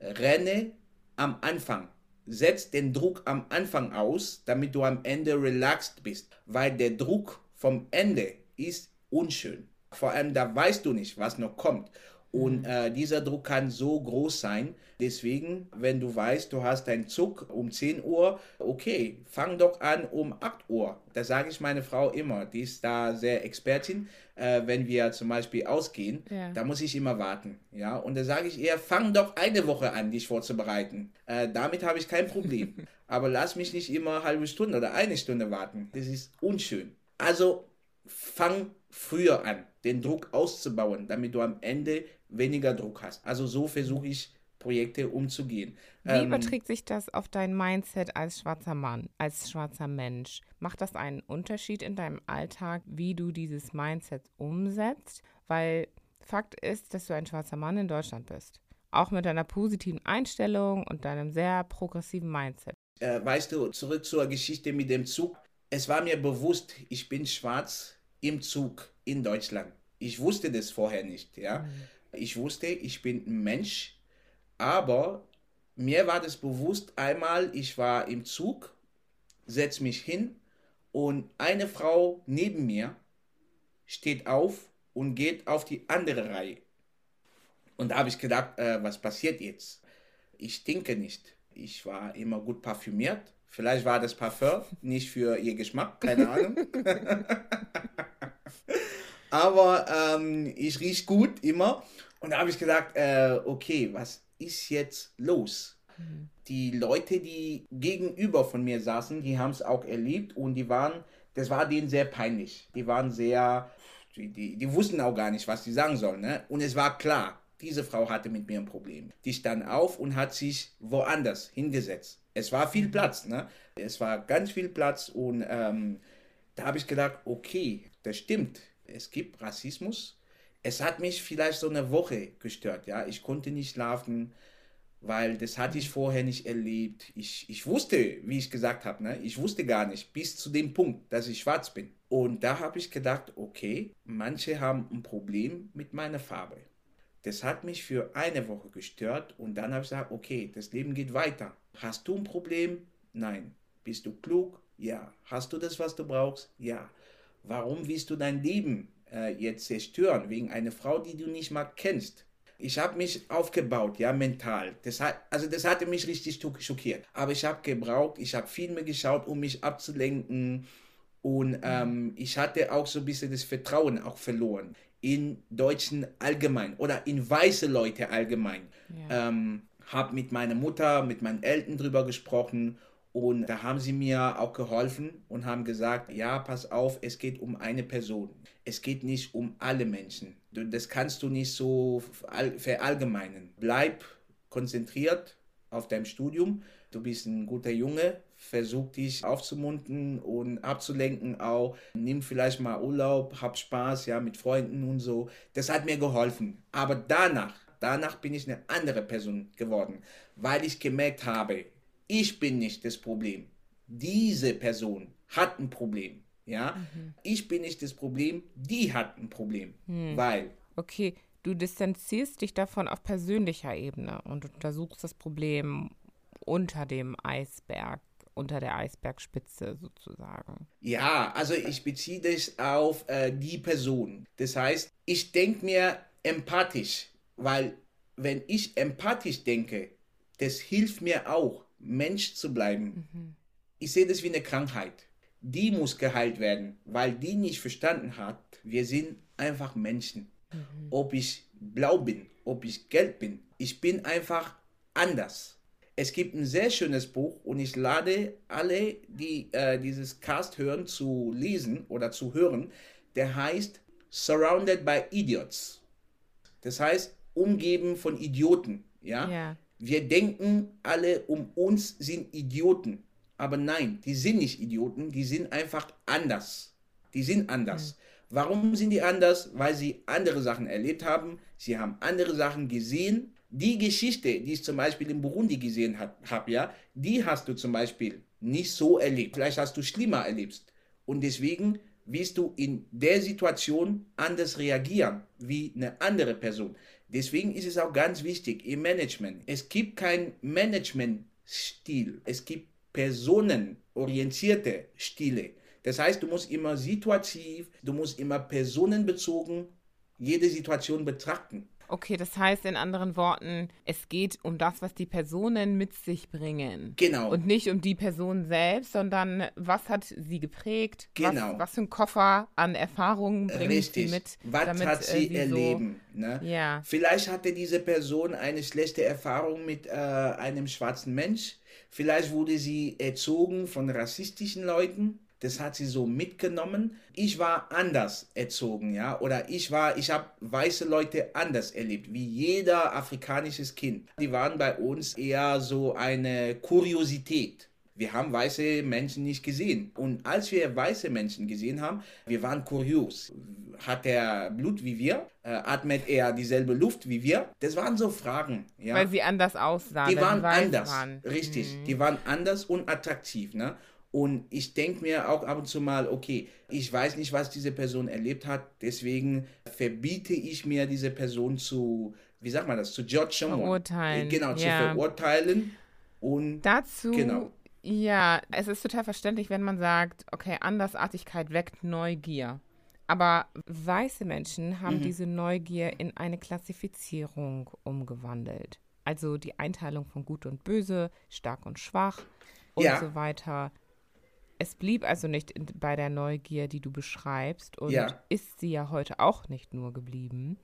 [SPEAKER 1] renne am Anfang. Setz den Druck am Anfang aus, damit du am Ende relaxed bist, weil der Druck vom Ende ist unschön. Vor allem da weißt du nicht, was noch kommt. Und äh, dieser Druck kann so groß sein. Deswegen, wenn du weißt, du hast einen Zug um 10 Uhr, okay, fang doch an um 8 Uhr. Das sage ich meine Frau immer. Die ist da sehr Expertin. Äh, wenn wir zum Beispiel ausgehen, ja. da muss ich immer warten. Ja? Und da sage ich eher, fang doch eine Woche an, dich vorzubereiten. Äh, damit habe ich kein Problem. Aber lass mich nicht immer eine halbe Stunde oder eine Stunde warten. Das ist unschön. Also fang früher an, den Druck auszubauen, damit du am Ende weniger Druck hast. Also so versuche ich Projekte umzugehen.
[SPEAKER 2] Wie ähm, überträgt sich das auf dein Mindset als schwarzer Mann, als schwarzer Mensch? Macht das einen Unterschied in deinem Alltag, wie du dieses Mindset umsetzt? Weil Fakt ist, dass du ein schwarzer Mann in Deutschland bist. Auch mit deiner positiven Einstellung und deinem sehr progressiven Mindset.
[SPEAKER 1] Äh, weißt du, zurück zur Geschichte mit dem Zug. Es war mir bewusst, ich bin schwarz im Zug in Deutschland. Ich wusste das vorher nicht, ja. Mhm. Ich wusste, ich bin ein Mensch, aber mir war das bewusst einmal, ich war im Zug, setze mich hin und eine Frau neben mir steht auf und geht auf die andere Reihe. Und da habe ich gedacht, äh, was passiert jetzt? Ich denke nicht. Ich war immer gut parfümiert. Vielleicht war das Parfum nicht für ihr Geschmack, keine Ahnung. Aber ähm, ich rieche gut immer. Und da habe ich gedacht, äh, okay, was ist jetzt los? Mhm. Die Leute, die gegenüber von mir saßen, die haben es auch erlebt und die waren, das war denen sehr peinlich. Die waren sehr, die, die, die wussten auch gar nicht, was sie sagen sollen. Ne? Und es war klar, diese Frau hatte mit mir ein Problem. Die stand auf und hat sich woanders hingesetzt. Es war viel Platz, ne? Es war ganz viel Platz und ähm, da habe ich gedacht, okay, das stimmt. Es gibt Rassismus. Es hat mich vielleicht so eine Woche gestört, ja. Ich konnte nicht schlafen, weil das hatte ich vorher nicht erlebt. Ich, ich wusste, wie ich gesagt habe, ne? ich wusste gar nicht, bis zu dem Punkt, dass ich schwarz bin. Und da habe ich gedacht, okay, manche haben ein Problem mit meiner Farbe. Das hat mich für eine Woche gestört und dann habe ich gesagt, okay, das Leben geht weiter. Hast du ein Problem? Nein. Bist du klug? Ja. Hast du das, was du brauchst? Ja. Warum willst du dein Leben äh, jetzt zerstören wegen einer Frau, die du nicht mal kennst? Ich habe mich aufgebaut, ja, mental. Das hat, also das hatte mich richtig schockiert. Aber ich habe gebraucht, ich habe Filme geschaut, um mich abzulenken. Und ähm, ich hatte auch so ein bisschen das Vertrauen auch verloren in Deutschen allgemein oder in weiße Leute allgemein. Ja. Ähm, habe mit meiner Mutter, mit meinen Eltern drüber gesprochen und da haben sie mir auch geholfen und haben gesagt, ja, pass auf, es geht um eine Person. Es geht nicht um alle Menschen. Das kannst du nicht so verallgemeinen. Bleib konzentriert auf dein Studium. Du bist ein guter Junge. Versuch dich aufzumuntern und abzulenken auch. Nimm vielleicht mal Urlaub, hab Spaß, ja, mit Freunden und so. Das hat mir geholfen. Aber danach, danach bin ich eine andere Person geworden, weil ich gemerkt habe, ich bin nicht das Problem. Diese Person hat ein Problem. Ja, mhm. ich bin nicht das Problem, die hat ein Problem. Mhm. Weil.
[SPEAKER 2] Okay, du distanzierst dich davon auf persönlicher Ebene und untersuchst das Problem unter dem Eisberg, unter der Eisbergspitze sozusagen.
[SPEAKER 1] Ja, also ich beziehe das auf äh, die Person. Das heißt, ich denke mir empathisch, weil wenn ich empathisch denke, das hilft mir auch, Mensch zu bleiben. Mhm. Ich sehe das wie eine Krankheit die muss geheilt werden, weil die nicht verstanden hat, wir sind einfach Menschen. Mhm. Ob ich blau bin, ob ich gelb bin, ich bin einfach anders. Es gibt ein sehr schönes Buch und ich lade alle, die äh, dieses Cast hören, zu lesen oder zu hören. Der heißt Surrounded by Idiots. Das heißt, umgeben von Idioten. Ja? ja. Wir denken alle um uns sind Idioten. Aber nein, die sind nicht Idioten, die sind einfach anders. Die sind anders. Mhm. Warum sind die anders? Weil sie andere Sachen erlebt haben, sie haben andere Sachen gesehen. Die Geschichte, die ich zum Beispiel in Burundi gesehen habe, ja, die hast du zum Beispiel nicht so erlebt. Vielleicht hast du schlimmer erlebt. Und deswegen wirst du in der Situation anders reagieren wie eine andere Person. Deswegen ist es auch ganz wichtig im Management. Es gibt keinen Managementstil. Es gibt personenorientierte Stile. Das heißt, du musst immer situativ, du musst immer personenbezogen jede Situation betrachten.
[SPEAKER 2] Okay, das heißt in anderen Worten, es geht um das, was die Personen mit sich bringen.
[SPEAKER 1] Genau.
[SPEAKER 2] Und nicht um die Person selbst, sondern was hat sie geprägt?
[SPEAKER 1] Genau.
[SPEAKER 2] Was, was für ein Koffer an Erfahrungen bringt
[SPEAKER 1] Richtig.
[SPEAKER 2] sie mit?
[SPEAKER 1] Was
[SPEAKER 2] damit,
[SPEAKER 1] hat
[SPEAKER 2] äh,
[SPEAKER 1] sie,
[SPEAKER 2] sie
[SPEAKER 1] erleben? ne?
[SPEAKER 2] So, ja.
[SPEAKER 1] Vielleicht hatte diese Person eine schlechte Erfahrung mit äh, einem schwarzen Mensch. Vielleicht wurde sie erzogen von rassistischen Leuten. Das hat sie so mitgenommen. Ich war anders erzogen, ja, oder ich war, ich habe weiße Leute anders erlebt, wie jeder afrikanisches Kind. Die waren bei uns eher so eine Kuriosität. Wir haben weiße Menschen nicht gesehen. Und als wir weiße Menschen gesehen haben, wir waren kurios. Hat er Blut wie wir? Äh, atmet er dieselbe Luft wie wir? Das waren so Fragen. Ja?
[SPEAKER 2] Weil sie anders aussahen.
[SPEAKER 1] die waren anders.
[SPEAKER 2] Waren.
[SPEAKER 1] Richtig.
[SPEAKER 2] Mhm.
[SPEAKER 1] Die waren anders und attraktiv. Ne? Und ich denke mir auch ab und zu mal, okay, ich weiß nicht, was diese Person erlebt hat, deswegen verbiete ich mir diese Person zu, wie sagt man das, zu judge.
[SPEAKER 2] Verurteilen,
[SPEAKER 1] Genau, zu
[SPEAKER 2] ja.
[SPEAKER 1] verurteilen. Und
[SPEAKER 2] Dazu,
[SPEAKER 1] Genau.
[SPEAKER 2] ja, es ist total verständlich, wenn man sagt, okay, Andersartigkeit weckt Neugier. Aber weiße Menschen haben
[SPEAKER 1] Mhm.
[SPEAKER 2] diese Neugier in eine Klassifizierung umgewandelt. Also die Einteilung von Gut und Böse, stark und schwach und
[SPEAKER 1] Ja.
[SPEAKER 2] so weiter. Es blieb also nicht in, bei der Neugier, die du beschreibst, und
[SPEAKER 1] Ja.
[SPEAKER 2] ist sie ja heute auch nicht nur geblieben,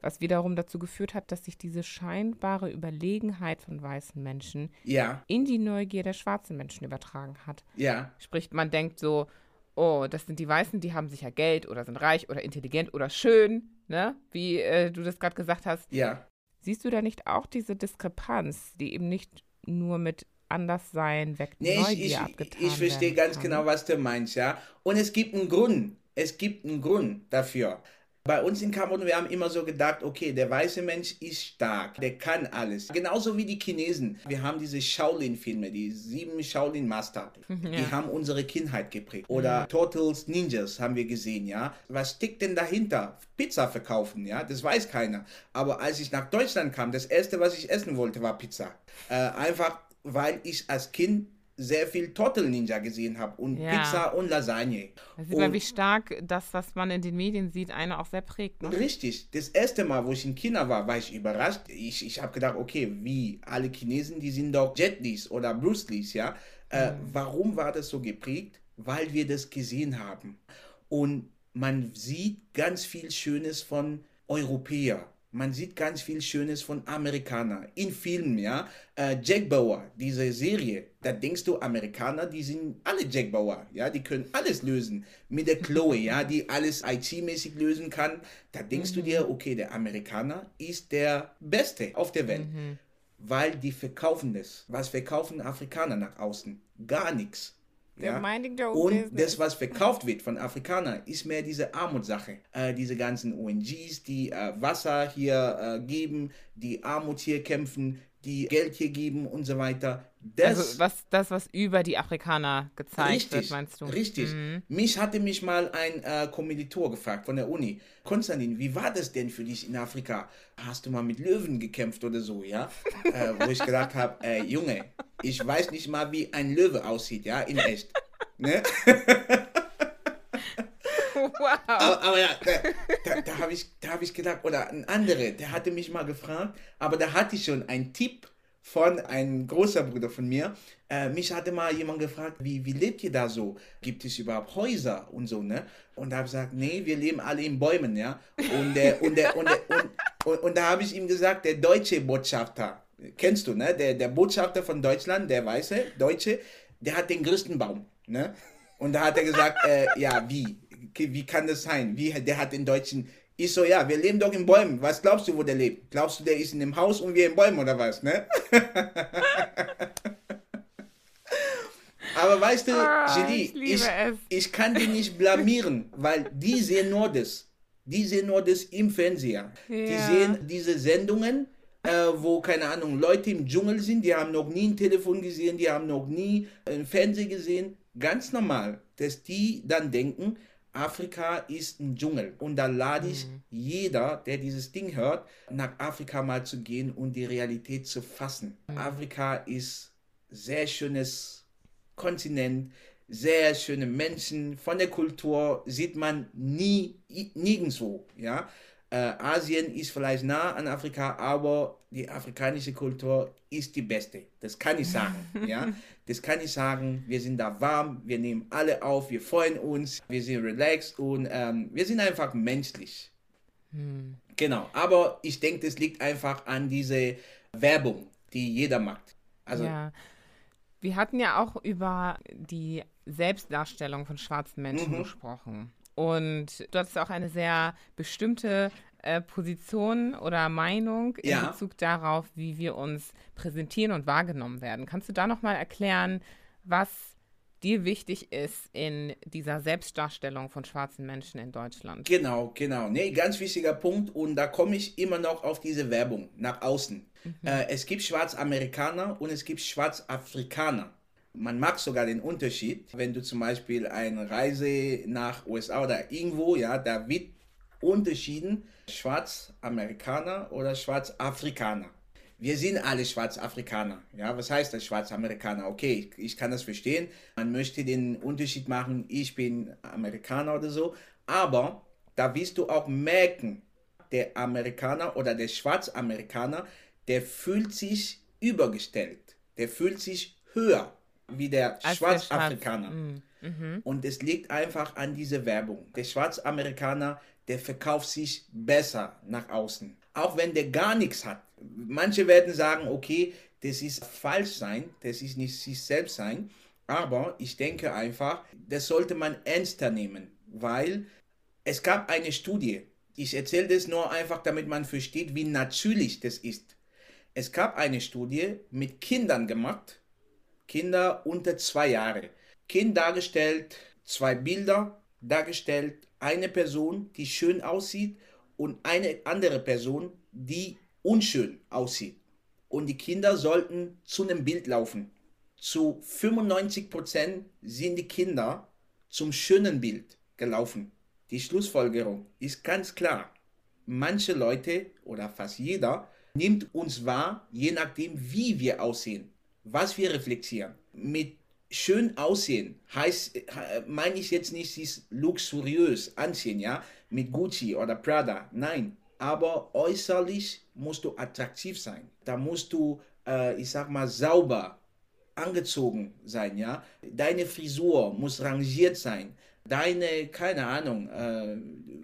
[SPEAKER 2] was wiederum dazu geführt hat, dass sich diese scheinbare Überlegenheit von weißen Menschen
[SPEAKER 1] ja,
[SPEAKER 2] in die Neugier der schwarzen Menschen übertragen hat.
[SPEAKER 1] ja,
[SPEAKER 2] Sprich, man denkt so, oh, das sind die Weißen, die haben sicher Geld oder sind reich oder intelligent oder schön, ne? Wie äh, du das gerade gesagt hast.
[SPEAKER 1] ja.
[SPEAKER 2] Siehst du da nicht auch diese Diskrepanz, die eben nicht nur mit Anderssein weckt
[SPEAKER 1] Nee,
[SPEAKER 2] Neugier
[SPEAKER 1] ich, ich,
[SPEAKER 2] abgetan
[SPEAKER 1] ich verstehe ganz
[SPEAKER 2] kann?
[SPEAKER 1] genau, was du meinst, ja. Und es gibt einen Grund. Es gibt einen Grund dafür. Bei uns in Kamerun, wir haben immer so gedacht, okay, der weiße Mensch ist stark, der kann alles. Genauso wie die Chinesen. Wir haben diese Shaolin-Filme, die sieben Shaolin-Master. Die haben unsere Kindheit geprägt. Oder Turtles Ninjas haben wir gesehen, ja. Was steckt denn dahinter? Pizza verkaufen, ja, das weiß keiner. Aber als ich nach Deutschland kam, das erste, was ich essen wollte, war Pizza. Äh, einfach, weil ich als Kind sehr viel Turtle Ninja gesehen habe und
[SPEAKER 2] Ja.
[SPEAKER 1] Pizza und Lasagne.
[SPEAKER 2] Da sieht man, wie stark das, was man in den Medien sieht, eine auch sehr prägt. Ne?
[SPEAKER 1] Richtig. Das erste Mal, wo ich in China war, war ich überrascht. Ich, ich habe gedacht, okay, wie alle Chinesen, die sind doch Jet Lis oder Bruce Lis, ja. Äh, warum war das so geprägt? Weil wir das gesehen haben. Und man sieht ganz viel Schönes von Europäer. Man sieht ganz viel Schönes von Amerikanern in Filmen, ja. Äh, Jack Bauer, diese Serie, da denkst du, Amerikaner, die sind alle Jack Bauer, ja, die können alles lösen. Mit der Chloe, ja, die alles IT-mäßig lösen kann. Da denkst du dir, okay, der Amerikaner ist der Beste auf der Welt. Weil die verkaufen das. Was verkaufen Afrikaner nach außen? Gar nichts. Ja? Und das, was verkauft wird von Afrikanern, ist mehr diese Armutssache. Äh, diese ganzen ONGs, die äh, Wasser hier äh, geben, die Armut hier kämpfen, die Geld hier geben und so weiter. Das
[SPEAKER 2] also was, das, was über die Afrikaner gezeigt
[SPEAKER 1] richtig,
[SPEAKER 2] wird, meinst du?
[SPEAKER 1] Richtig. Mich hatte mich mal ein äh, Kommilitor gefragt von der Uni. Konstantin, wie war das denn für dich in Afrika? Hast du mal mit Löwen gekämpft oder so, ja? äh, wo ich gedacht habe, äh, Junge, ich weiß nicht mal, wie ein Löwe aussieht, ja, in echt. Ne?
[SPEAKER 2] Wow.
[SPEAKER 1] Aber, aber ja, da, da, da habe ich, hab ich gedacht, oder ein anderer, der hatte mich mal gefragt, aber da hatte ich schon einen Tipp von einem großer Bruder von mir. Äh, mich hatte mal jemand gefragt, wie, wie lebt ihr da so? Gibt es überhaupt Häuser und so, ne? Und da habe ich gesagt, nee, wir leben alle in Bäumen, ja? Und, der, und, der, und, und, und, und da habe ich ihm gesagt, der deutsche Botschafter, kennst du, ne? Der, der Botschafter von Deutschland, der Weiße, Deutsche, der hat den größten Baum, ne? Und da hat er gesagt, äh, ja, wie? Wie kann das sein? Wie, der hat den Deutschen. Ich so, ja, wir leben doch in Bäumen. Was glaubst du, wo der lebt? Glaubst du, der ist in dem Haus und wir in Bäumen oder was, ne? Aber weißt du,
[SPEAKER 2] Ah,
[SPEAKER 1] Julie,
[SPEAKER 2] ich
[SPEAKER 1] ich, ich kann die nicht blamieren, weil die sehen nur das. Die sehen nur das im Fernseher. Die
[SPEAKER 2] Ja.
[SPEAKER 1] sehen diese Sendungen, äh, wo, keine Ahnung, Leute im Dschungel sind, die haben noch nie ein Telefon gesehen, die haben noch nie ein Fernsehen gesehen. Ganz normal, dass die dann denken, Afrika ist ein Dschungel. Und da lade ich jeder, der dieses Ding hört, nach Afrika mal zu gehen und die Realität zu fassen. Afrika ist sehr schönes Kontinent, sehr schöne Menschen. Von der Kultur sieht man nie, nirgendwo, ja. Äh, Asien ist vielleicht nah an Afrika, aber die afrikanische Kultur ist die beste. Das kann ich sagen. ja, das kann ich sagen. Wir sind da warm, wir nehmen alle auf, wir freuen uns, wir sind relaxed und ähm, wir sind einfach menschlich. Hm. Genau, aber ich denke, das liegt einfach an diese Werbung, die jeder macht.
[SPEAKER 2] Also, ja. Wir hatten ja auch über die Selbstdarstellung von schwarzen Menschen mhm. gesprochen. Und du hattest auch eine sehr bestimmte äh, Position oder Meinung in ja. Bezug darauf, wie wir uns präsentieren und wahrgenommen werden. Kannst du da nochmal erklären, was dir wichtig ist in dieser Selbstdarstellung von schwarzen Menschen in Deutschland?
[SPEAKER 1] Genau, genau. Nee, ganz wichtiger Punkt. Und da komme ich immer noch auf diese Werbung nach außen. Mhm. Äh, es gibt Schwarzamerikaner und es gibt Schwarzafrikaner. Man mag sogar den Unterschied, wenn du zum Beispiel eine Reise nach USA oder irgendwo, ja, da wird unterschieden Schwarzamerikaner oder Schwarzafrikaner. Wir sind alle Schwarzafrikaner. Ja, was heißt das Schwarzamerikaner? Okay, ich, ich kann das verstehen. Man möchte den Unterschied machen, ich bin Amerikaner oder so. Aber da wirst du auch merken, der Amerikaner oder der Schwarzamerikaner, der fühlt sich übergestellt. Der fühlt sich höher wie der Als Schwarzafrikaner. Der Schwarz. mhm. Und es liegt einfach an dieser Werbung. Der Schwarzamerikaner, der verkauft sich besser nach außen. Auch wenn der gar nichts hat. Manche werden sagen, okay, das ist falsch sein, das ist nicht sich selbst sein. Aber ich denke einfach, das sollte man ernster nehmen, weil es gab eine Studie. Ich erzähle das nur einfach, damit man versteht, wie natürlich das ist. Es gab eine Studie mit Kindern gemacht, Kinder unter zwei Jahre. Kind dargestellt, zwei Bilder dargestellt, eine Person, die schön aussieht und eine andere Person, die unschön aussieht. Und die Kinder sollten zu einem Bild laufen. Zu 95 Prozent sind die Kinder zum schönen Bild gelaufen. Die Schlussfolgerung ist ganz klar. Manche Leute oder fast jeder nimmt uns wahr, je nachdem, wie wir aussehen, was wir reflektieren. Mit schön aussehen heißt, meine ich jetzt nicht dieses luxuriös anziehen, ja, mit Gucci oder Prada. Nein, aber äußerlich musst du attraktiv sein. Da musst du, äh, ich sag mal, sauber angezogen sein, ja. Deine Frisur muss rangiert sein. Deine, keine Ahnung, äh,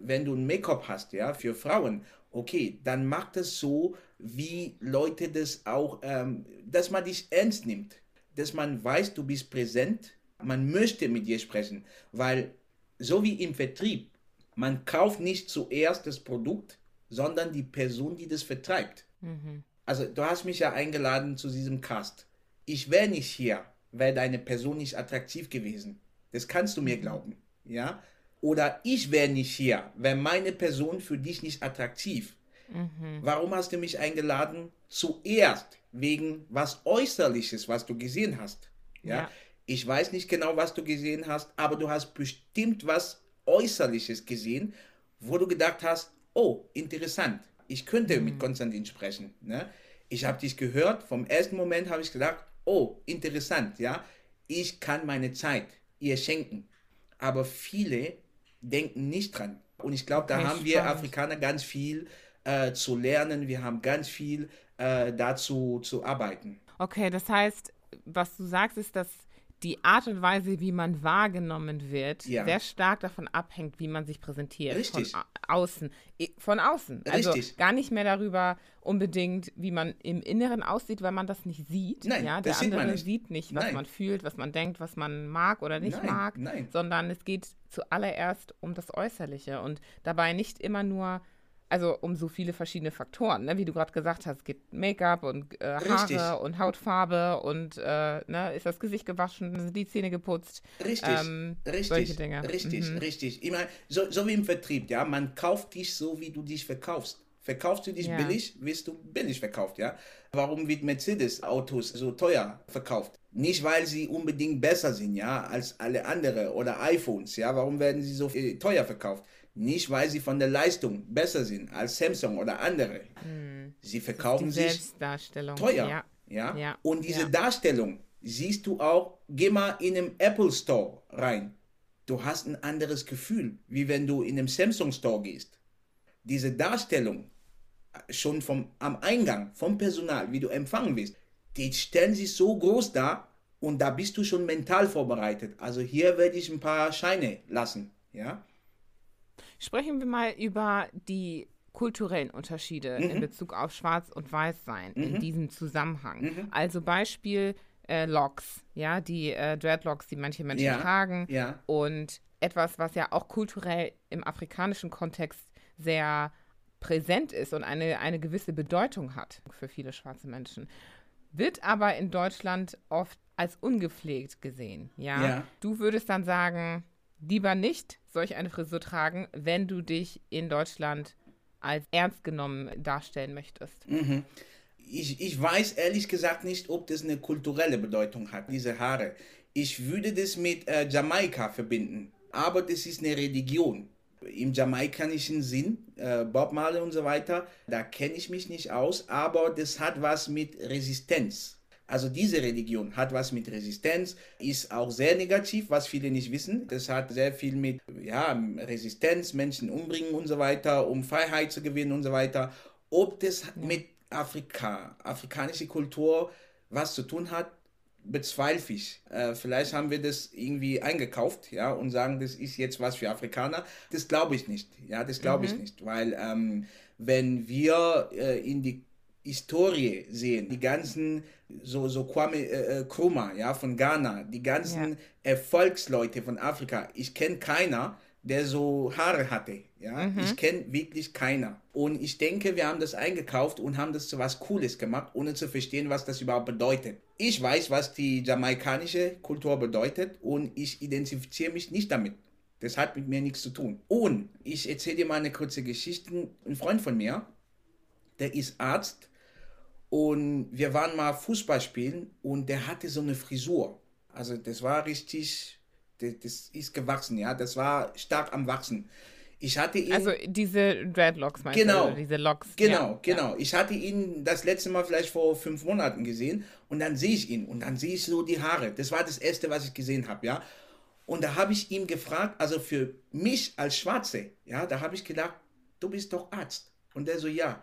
[SPEAKER 1] wenn du ein Make-up hast, ja, für Frauen, okay, dann mach das so, wie Leute das auch, ähm, dass man dich ernst nimmt dass man weiß, du bist präsent, man möchte mit dir sprechen, weil so wie im Vertrieb, man kauft nicht zuerst das Produkt, sondern die Person, die das vertreibt. Mhm. Also du hast mich ja eingeladen zu diesem Cast. Ich wäre nicht hier, wäre deine Person nicht attraktiv gewesen. Das kannst du mir mhm. glauben, ja? Oder ich wäre nicht hier, wäre meine Person für dich nicht attraktiv. Mhm. Warum hast du mich eingeladen? Zuerst wegen was Äußerliches, was du gesehen hast. Ja? ja? Ich weiß nicht genau, was du gesehen hast, aber du hast bestimmt was Äußerliches gesehen, wo du gedacht hast, oh, interessant, ich könnte mhm. mit Konstantin sprechen. Ne? Ich habe dich gehört, vom ersten Moment habe ich gedacht, oh, interessant, ja, ich kann meine Zeit ihr schenken. Aber viele denken nicht dran. Und ich glaube, da okay, haben wir Afrikaner ganz viel äh, zu lernen. Wir haben ganz viel äh, dazu zu arbeiten.
[SPEAKER 2] Okay, das heißt, was du sagst, ist, dass die Art und Weise, wie man wahrgenommen wird, ja. sehr stark davon abhängt, wie man sich präsentiert.
[SPEAKER 1] Richtig.
[SPEAKER 2] Von außen. Von außen. Also Richtig. gar nicht mehr darüber unbedingt, wie man im Inneren aussieht, weil man das nicht sieht.
[SPEAKER 1] Nein,
[SPEAKER 2] ja, der andere nicht. sieht nicht, was Nein. man fühlt, was man denkt, was man mag oder nicht Nein. mag,
[SPEAKER 1] Nein.
[SPEAKER 2] sondern es geht zuallererst um das Äußerliche und dabei nicht immer nur also um so viele verschiedene Faktoren, ne? wie du gerade gesagt hast, es gibt Make-up und äh, Haare
[SPEAKER 1] Richtig.
[SPEAKER 2] und Hautfarbe und äh, ne, ist das Gesicht gewaschen, sind die Zähne geputzt.
[SPEAKER 1] Richtig, ähm, richtig, solche Dinge. richtig, mhm. richtig. Ich meine, so, so wie im Vertrieb, ja, man kauft dich so, wie du dich verkaufst. Verkaufst du dich ja. billig, wirst du billig verkauft, ja. Warum wird Mercedes-Autos so teuer verkauft? Nicht, weil sie unbedingt besser sind, ja, als alle anderen oder iPhones, ja. Warum werden sie so teuer verkauft? Nicht, weil sie von der Leistung besser sind als Samsung oder andere. Hm. Sie verkaufen sich teuer. Ja. Ja? ja. Und diese ja. Darstellung siehst du auch, geh mal in einem Apple Store rein. Du hast ein anderes Gefühl, wie wenn du in einem Samsung Store gehst. diese Darstellung schon vom, am Eingang, vom Personal, wie du empfangen wirst, die stellen sich so groß dar und da bist du schon mental vorbereitet. Also hier werde ich ein paar Scheine lassen, ja.
[SPEAKER 2] Sprechen wir mal über die kulturellen Unterschiede mhm. in Bezug auf Schwarz und Weiß sein mhm. in diesem Zusammenhang. Mhm. Also Beispiel äh, Locks, ja, die äh, Dreadlocks, die manche Menschen ja. tragen ja. und etwas, was ja auch kulturell im afrikanischen Kontext sehr präsent ist und eine, eine gewisse Bedeutung hat für viele schwarze Menschen, wird aber in Deutschland oft als ungepflegt gesehen. Ja? ja. Du würdest dann sagen, lieber nicht solch eine Frisur tragen, wenn du dich in Deutschland als ernst genommen darstellen möchtest.
[SPEAKER 1] Mhm. Ich, ich weiß ehrlich gesagt nicht, ob das eine kulturelle Bedeutung hat, diese Haare. Ich würde das mit äh, Jamaika verbinden, aber das ist eine Religion im jamaikanischen Sinn, äh, Bob Marley und so weiter, da kenne ich mich nicht aus, aber das hat was mit Resistenz. Also diese Religion hat was mit Resistenz, ist auch sehr negativ, was viele nicht wissen. Das hat sehr viel mit ja, Resistenz, Menschen umbringen und so weiter, um Freiheit zu gewinnen und so weiter. Ob das mit Afrika, afrikanische Kultur was zu tun hat, bezweifle ich. Äh, vielleicht haben wir das irgendwie eingekauft, ja, und sagen, das ist jetzt was für Afrikaner. Das glaube ich nicht, ja, das glaube mhm. ich nicht, weil ähm, wenn wir äh, in die Historie sehen, die ganzen, so, so Kwame äh, äh Krumah, ja, von Ghana, die ganzen ja. Erfolgsleute von Afrika, ich kenne keiner, der so Haare hatte. Ja? Mhm. Ich kenne wirklich keiner. Und ich denke, wir haben das eingekauft und haben das zu was Cooles gemacht, ohne zu verstehen, was das überhaupt bedeutet. Ich weiß, was die jamaikanische Kultur bedeutet und ich identifiziere mich nicht damit. Das hat mit mir nichts zu tun. Und ich erzähle dir mal eine kurze Geschichte. Ein Freund von mir, der ist Arzt und wir waren mal Fußball spielen und der hatte so eine Frisur. Also das war richtig das ist gewachsen, ja. Das war stark am Wachsen. Ich hatte ihn.
[SPEAKER 2] Also diese Dreadlocks meinst
[SPEAKER 1] genau,
[SPEAKER 2] du? Diese Locks.
[SPEAKER 1] Genau, ja, genau. Ja. Ich hatte ihn das letzte Mal vielleicht vor fünf Monaten gesehen und dann sehe ich ihn und dann sehe ich so die Haare. Das war das erste, was ich gesehen habe, ja. Und da habe ich ihn gefragt, also für mich als Schwarze, ja, da habe ich gedacht, du bist doch Arzt. Und er so, ja.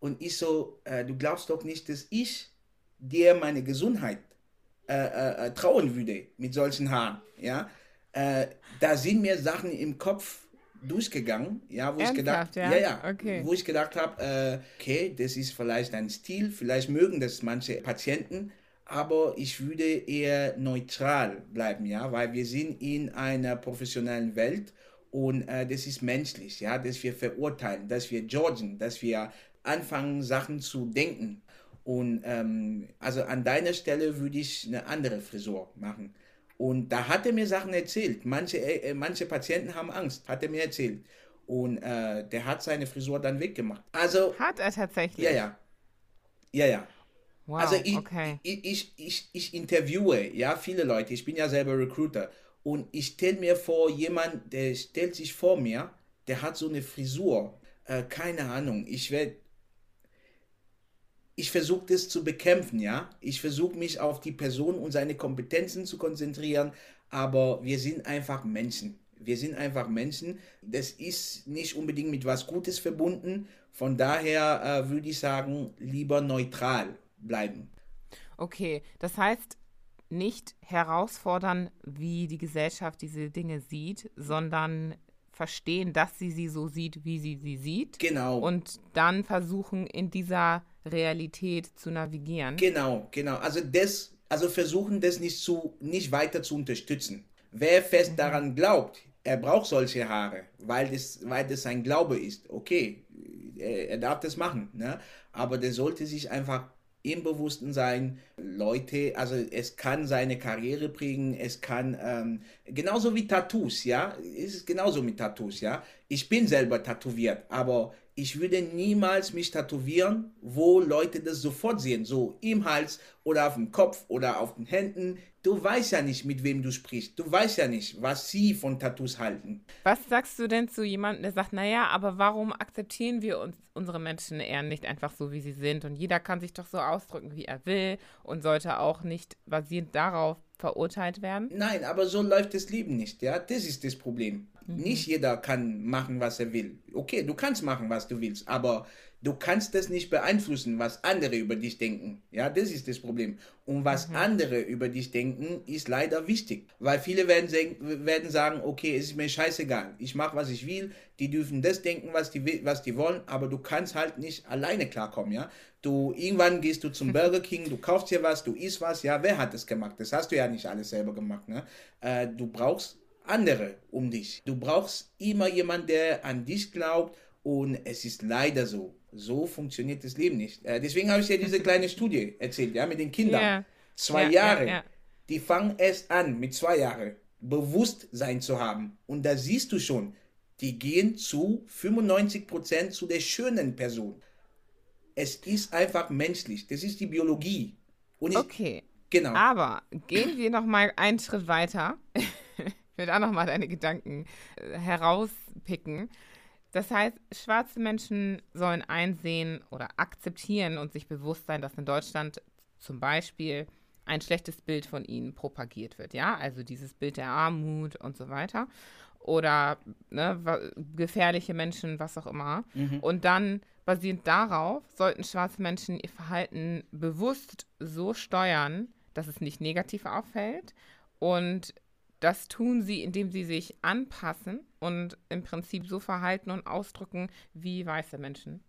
[SPEAKER 1] Und ich so, äh, du glaubst doch nicht, dass ich dir meine Gesundheit äh, äh, äh, trauen würde mit solchen Haaren. Ja? Äh, da sind mir Sachen im Kopf durchgegangen, ja, wo Ernsthaft, ich gedacht, ja, ja, ja okay. wo ich gedacht habe, äh, okay, das ist vielleicht ein Stil, vielleicht mögen das manche Patienten, aber ich würde eher neutral bleiben, ja, weil wir sind in einer professionellen Welt und äh, das ist menschlich, ja, dass wir verurteilen, dass wir judgen, dass wir anfangen Sachen zu denken und ähm, also an deiner Stelle würde ich eine andere Frisur machen. Und da hat er mir Sachen erzählt. Manche, äh, manche Patienten haben Angst, hat er mir erzählt. Und äh, der hat seine Frisur dann weggemacht. Also,
[SPEAKER 2] hat er tatsächlich?
[SPEAKER 1] Ja, ja. Ja, ja. Wow, also ich, okay. ich, ich, ich, ich interviewe ja viele Leute. Ich bin ja selber Recruiter. Und ich stelle mir vor, jemand, der stellt sich vor mir, der hat so eine Frisur. Äh, keine Ahnung. Ich werde ich versuche das zu bekämpfen, ja. Ich versuche mich auf die Person und seine Kompetenzen zu konzentrieren, aber wir sind einfach Menschen. Wir sind einfach Menschen. Das ist nicht unbedingt mit was Gutes verbunden. Von daher äh, würde ich sagen, lieber neutral bleiben.
[SPEAKER 2] Okay, das heißt, nicht herausfordern, wie die Gesellschaft diese Dinge sieht, sondern verstehen, dass sie sie so sieht, wie sie sie sieht.
[SPEAKER 1] Genau.
[SPEAKER 2] Und dann versuchen, in dieser Realität zu navigieren.
[SPEAKER 1] Genau, genau. Also das, also versuchen das nicht zu, nicht weiter zu unterstützen. Wer fest mhm. daran glaubt, er braucht solche Haare, weil das, weil das sein Glaube ist, okay, er, er darf das machen, ne? aber der sollte sich einfach im Bewussten sein, Leute, also es kann seine Karriere prägen, es kann, ähm, genauso wie Tattoos, ja, ist es genauso mit Tattoos, ja. Ich bin selber tätowiert, aber ich würde niemals mich tätowieren, wo Leute das sofort sehen, so im Hals oder auf dem Kopf oder auf den Händen. du weißt ja nicht, mit wem du sprichst. Du weißt ja nicht, was sie von Tattoos halten.
[SPEAKER 2] Was sagst du denn zu jemandem, der sagt, naja, aber warum akzeptieren wir uns unsere Menschen eher nicht einfach so, wie sie sind? Und jeder kann sich doch so ausdrücken, wie er will und sollte auch nicht basierend darauf verurteilt werden?
[SPEAKER 1] Nein, aber so läuft das Leben nicht, ja. Das ist das Problem. Mhm. Nicht jeder kann machen, was er will. Okay, du kannst machen, was du willst, aber du kannst das nicht beeinflussen, was andere über dich denken. Ja, das ist das Problem. Und was mhm. andere über dich denken, ist leider wichtig. Weil viele werden, werden sagen, okay, es ist mir scheißegal. Ich mache, was ich will. Die dürfen das denken, was die, was die wollen. Aber du kannst halt nicht alleine klarkommen, ja. Du, irgendwann gehst du zum Burger King, du kaufst dir was, du isst was. Ja, wer hat das gemacht? Das hast du ja nicht alles selber gemacht, ne? Äh, du brauchst andere um dich. Du brauchst immer jemanden, der an dich glaubt. Und es ist leider so, so funktioniert das Leben nicht. Äh, deswegen habe ich ja diese kleine Studie erzählt, ja, mit den Kindern. Yeah. Zwei yeah, Jahre. Yeah, die fangen erst an, mit zwei Jahren Bewusstsein zu haben. Und da siehst du schon, die gehen zu 95% zu der schönen Person. Es ist einfach menschlich. Das ist die Biologie.
[SPEAKER 2] Ich, okay. Genau. Aber gehen wir noch mal einen Schritt weiter. Ich will da noch mal deine Gedanken äh, herauspicken. Das heißt, schwarze Menschen sollen einsehen oder akzeptieren und sich bewusst sein, dass in Deutschland zum Beispiel ein schlechtes Bild von ihnen propagiert wird, ja, also dieses Bild der Armut und so weiter oder ne, gefährliche Menschen, was auch immer. Mhm. Und dann basierend darauf sollten schwarze Menschen ihr Verhalten bewusst so steuern, dass es nicht negativ auffällt und das tun sie, indem sie sich anpassen und im Prinzip so verhalten und ausdrücken wie weiße Menschen.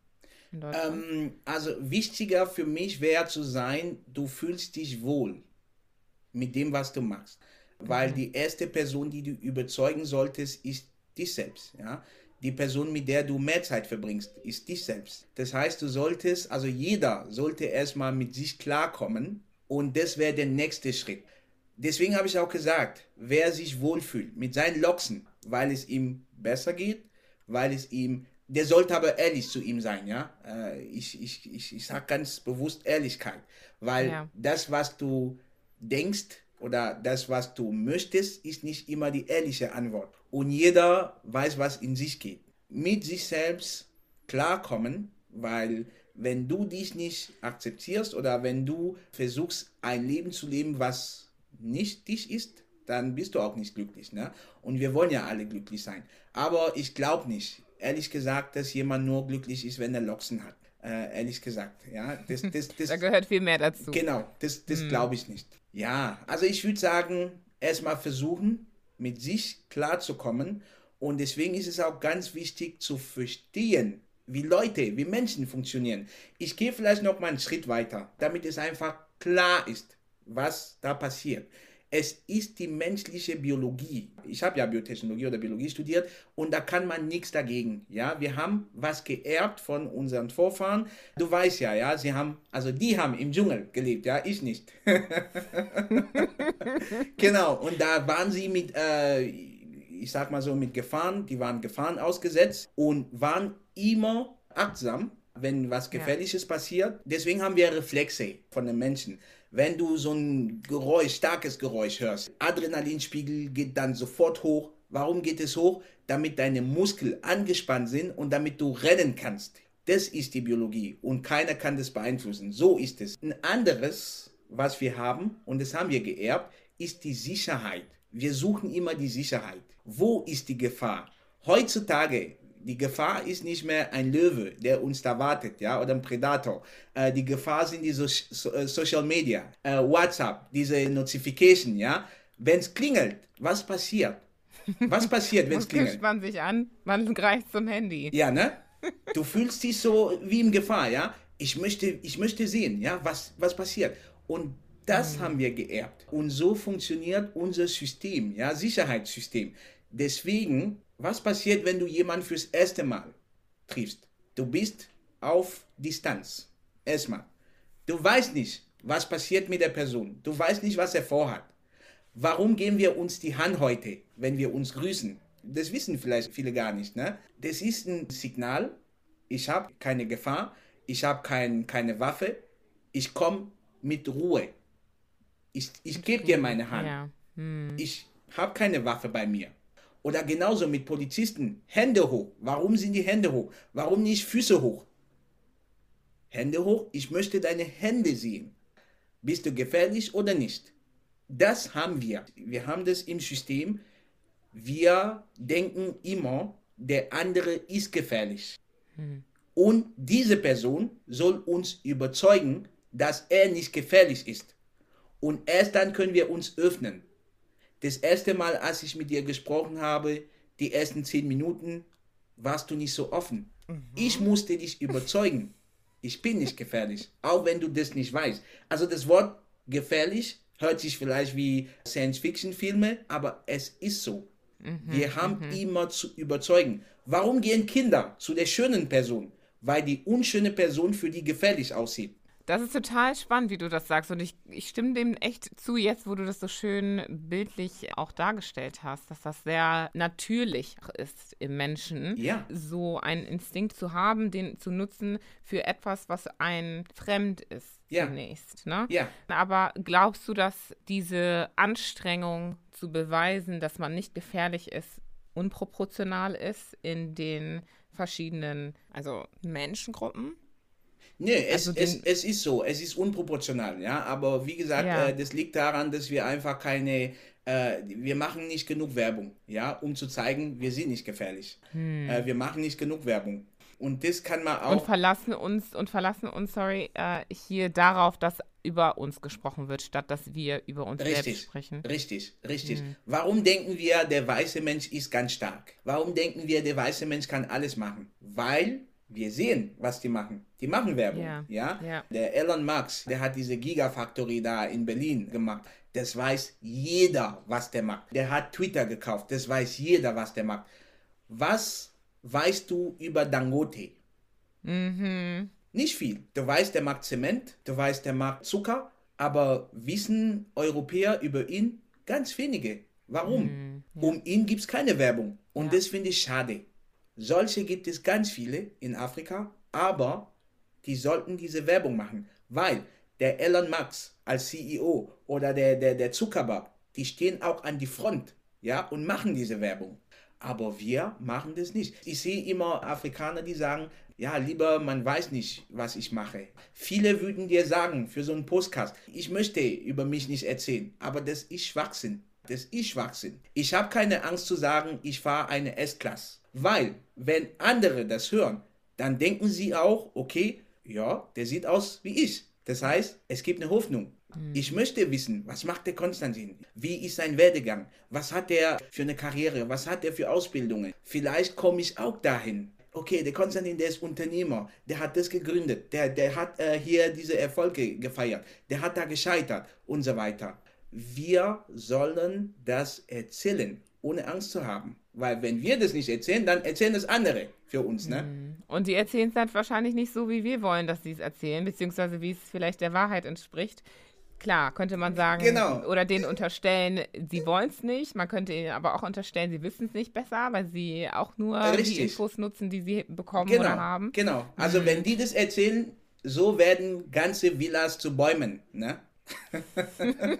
[SPEAKER 1] Ähm, also wichtiger für mich wäre zu sein, du fühlst dich wohl mit dem, was du machst. Weil mhm. die erste Person, die du überzeugen solltest, ist dich selbst. Ja? Die Person, mit der du mehr Zeit verbringst, ist dich selbst. Das heißt, du solltest, also jeder sollte erstmal mit sich klarkommen und das wäre der nächste Schritt deswegen habe ich auch gesagt, wer sich wohlfühlt mit seinen Loxen, weil es ihm besser geht, weil es ihm, der sollte aber ehrlich zu ihm sein, ja. Äh, ich, ich, ich, ich sage ganz bewusst Ehrlichkeit, weil ja. das, was du denkst oder das, was du möchtest, ist nicht immer die ehrliche Antwort. Und jeder weiß, was in sich geht. Mit sich selbst klarkommen, weil wenn du dich nicht akzeptierst oder wenn du versuchst, ein Leben zu leben, was nicht dich ist, dann bist du auch nicht glücklich. Ne? Und wir wollen ja alle glücklich sein. Aber ich glaube nicht, ehrlich gesagt, dass jemand nur glücklich ist, wenn er Loxen hat. Äh, ehrlich gesagt. Ja, das, das, das,
[SPEAKER 2] da gehört viel mehr dazu.
[SPEAKER 1] Genau, das, das hm. glaube ich nicht. Ja, also ich würde sagen, erstmal versuchen, mit sich klarzukommen. Und deswegen ist es auch ganz wichtig zu verstehen, wie Leute, wie Menschen funktionieren. Ich gehe vielleicht noch mal einen Schritt weiter, damit es einfach klar ist was da passiert. Es ist die menschliche Biologie. Ich habe ja Biotechnologie oder Biologie studiert und da kann man nichts dagegen. Ja, wir haben was geerbt von unseren Vorfahren. Du weißt ja, ja, sie haben, also die haben im Dschungel gelebt, ja, ich nicht. genau, und da waren sie mit, äh, ich sag mal so, mit Gefahren, die waren Gefahren ausgesetzt und waren immer achtsam, wenn was Gefährliches ja. passiert. Deswegen haben wir Reflexe von den Menschen wenn du so ein Geräusch, starkes Geräusch hörst, Adrenalinspiegel geht dann sofort hoch. Warum geht es hoch? Damit deine Muskeln angespannt sind und damit du rennen kannst. Das ist die Biologie und keiner kann das beeinflussen. So ist es. Ein anderes, was wir haben, und das haben wir geerbt, ist die Sicherheit. Wir suchen immer die Sicherheit. Wo ist die Gefahr? Heutzutage die Gefahr ist nicht mehr ein Löwe, der uns da wartet, ja, oder ein Predator. Äh, die Gefahr sind die so so äh, Social Media, äh, WhatsApp, diese Notification, ja. Wenn es klingelt, was passiert? Was passiert, wenn es klingelt?
[SPEAKER 2] man sich an, man greift zum Handy.
[SPEAKER 1] Ja, ne? Du fühlst dich so wie in Gefahr, ja. Ich möchte, ich möchte sehen, ja, was, was passiert. Und das mhm. haben wir geerbt. Und so funktioniert unser System, ja, Sicherheitssystem. Deswegen was passiert, wenn du jemanden fürs erste Mal triffst? Du bist auf Distanz. Erstmal. Du weißt nicht, was passiert mit der Person. Du weißt nicht, was er vorhat. Warum geben wir uns die Hand heute, wenn wir uns grüßen? Das wissen vielleicht viele gar nicht. Ne? Das ist ein Signal, ich habe keine Gefahr, ich habe kein, keine Waffe, ich komme mit Ruhe. Ich, ich gebe dir meine Hand. Ja. Hm. Ich habe keine Waffe bei mir. Oder genauso mit Polizisten. Hände hoch. Warum sind die Hände hoch? Warum nicht Füße hoch? Hände hoch. Ich möchte deine Hände sehen. Bist du gefährlich oder nicht? Das haben wir. Wir haben das im System. Wir denken immer, der andere ist gefährlich. Hm. Und diese Person soll uns überzeugen, dass er nicht gefährlich ist. Und erst dann können wir uns öffnen. Das erste Mal, als ich mit dir gesprochen habe, die ersten zehn Minuten, warst du nicht so offen. Mhm. Ich musste dich überzeugen. Ich bin nicht gefährlich, auch wenn du das nicht weißt. Also das Wort gefährlich hört sich vielleicht wie Science-Fiction-Filme, aber es ist so. Mhm, Wir haben mhm. immer zu überzeugen. Warum gehen Kinder zu der schönen Person? Weil die unschöne Person für die gefährlich aussieht.
[SPEAKER 2] Das ist total spannend, wie du das sagst. Und ich, ich stimme dem echt zu, jetzt, wo du das so schön bildlich auch dargestellt hast, dass das sehr natürlich ist im Menschen, ja. so einen Instinkt zu haben, den zu nutzen für etwas, was ein fremd ist ja. zunächst. Ne? Ja. Aber glaubst du, dass diese Anstrengung zu beweisen, dass man nicht gefährlich ist, unproportional ist in den verschiedenen, also Menschengruppen?
[SPEAKER 1] Nee, es, also es, es ist so, es ist unproportional, ja. Aber wie gesagt, ja. äh, das liegt daran, dass wir einfach keine, äh, wir machen nicht genug Werbung, ja, um zu zeigen, wir sind nicht gefährlich. Hm. Äh, wir machen nicht genug Werbung. Und das kann man auch.
[SPEAKER 2] Und verlassen uns, und verlassen uns, sorry, äh, hier darauf, dass über uns gesprochen wird, statt dass wir über uns richtig, selbst sprechen.
[SPEAKER 1] Richtig, richtig. Hm. Warum denken wir, der weiße Mensch ist ganz stark? Warum denken wir, der weiße Mensch kann alles machen? Weil wir sehen, was die machen. Die machen Werbung. Ja. ja? ja. Der Elon Musk, der hat diese Gigafactory da in Berlin gemacht. Das weiß jeder, was der macht. Der hat Twitter gekauft. Das weiß jeder, was der macht. Was weißt du über Dangote? Mhm. Nicht viel. Du weißt, der macht Zement. Du weißt, der macht Zucker. Aber wissen Europäer über ihn? Ganz wenige. Warum? Mhm. Ja. Um ihn gibt es keine Werbung. Und das finde ich schade. Solche gibt es ganz viele in Afrika, aber die sollten diese Werbung machen, weil der Elon Musk als CEO oder der, der, der Zuckerberg, die stehen auch an die Front, ja, und machen diese Werbung. Aber wir machen das nicht. Ich sehe immer Afrikaner, die sagen, ja, lieber, man weiß nicht, was ich mache. Viele würden dir sagen, für so einen Podcast, ich möchte über mich nicht erzählen, aber das ist Schwachsinn. Das ist Schwachsinn. Ich habe keine Angst zu sagen, ich fahre eine S-Klasse. Weil, wenn andere das hören, dann denken sie auch, okay, ja, der sieht aus wie ich. Das heißt, es gibt eine Hoffnung. Mhm. Ich möchte wissen, was macht der Konstantin? Wie ist sein Werdegang? Was hat er für eine Karriere? Was hat er für Ausbildungen? Vielleicht komme ich auch dahin. Okay, der Konstantin, der ist Unternehmer, der hat das gegründet, der, der hat äh, hier diese Erfolge gefeiert, der hat da gescheitert und so weiter. Wir sollen das erzählen, ohne Angst zu haben. Weil wenn wir das nicht erzählen, dann erzählen das andere für uns, ne? Mhm.
[SPEAKER 2] Und die erzählen es dann wahrscheinlich nicht so, wie wir wollen, dass sie es erzählen, beziehungsweise wie es vielleicht der Wahrheit entspricht. Klar, könnte man sagen, genau. oder denen unterstellen, sie wollen es nicht. Man könnte ihnen aber auch unterstellen, sie wissen es nicht besser, weil sie auch nur Richtig. die Infos nutzen, die sie bekommen
[SPEAKER 1] genau.
[SPEAKER 2] oder haben.
[SPEAKER 1] Genau. Also mhm. wenn die das erzählen, so werden ganze Villas zu Bäumen, ne?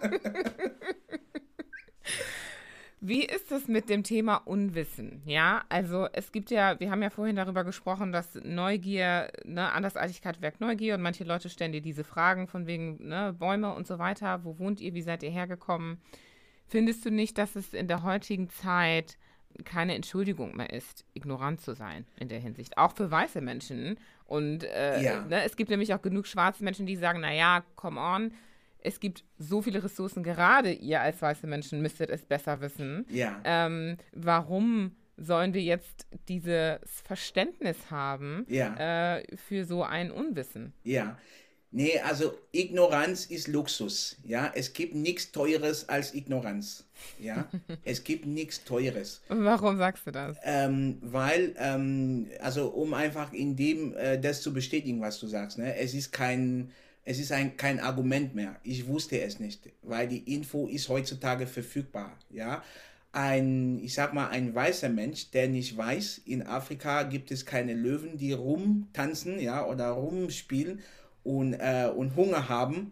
[SPEAKER 2] Wie ist es mit dem Thema Unwissen? Ja, also es gibt ja, wir haben ja vorhin darüber gesprochen, dass Neugier, ne, Andersartigkeit wirkt Neugier und manche Leute stellen dir diese Fragen von wegen ne, Bäume und so weiter. Wo wohnt ihr? Wie seid ihr hergekommen? Findest du nicht, dass es in der heutigen Zeit keine Entschuldigung mehr ist, ignorant zu sein in der Hinsicht? Auch für weiße Menschen. Und äh, ja. ne, es gibt nämlich auch genug schwarze Menschen, die sagen, naja, come on, es gibt so viele Ressourcen, gerade ihr als weiße Menschen müsstet es besser wissen. Ja. Ähm, warum sollen wir jetzt dieses Verständnis haben ja. äh, für so ein Unwissen?
[SPEAKER 1] Ja. Nee, also Ignoranz ist Luxus. Ja, es gibt nichts Teures als Ignoranz. Ja, es gibt nichts Teures.
[SPEAKER 2] Warum sagst du das?
[SPEAKER 1] Ähm, weil, ähm, also um einfach in dem äh, das zu bestätigen, was du sagst. Ne? Es ist kein es ist ein, kein Argument mehr. Ich wusste es nicht, weil die Info ist heutzutage verfügbar. Ja, ein, ich sag mal, ein weißer Mensch, der nicht weiß, in Afrika gibt es keine Löwen, die rumtanzen, ja, oder rumspielen und, äh, und Hunger haben,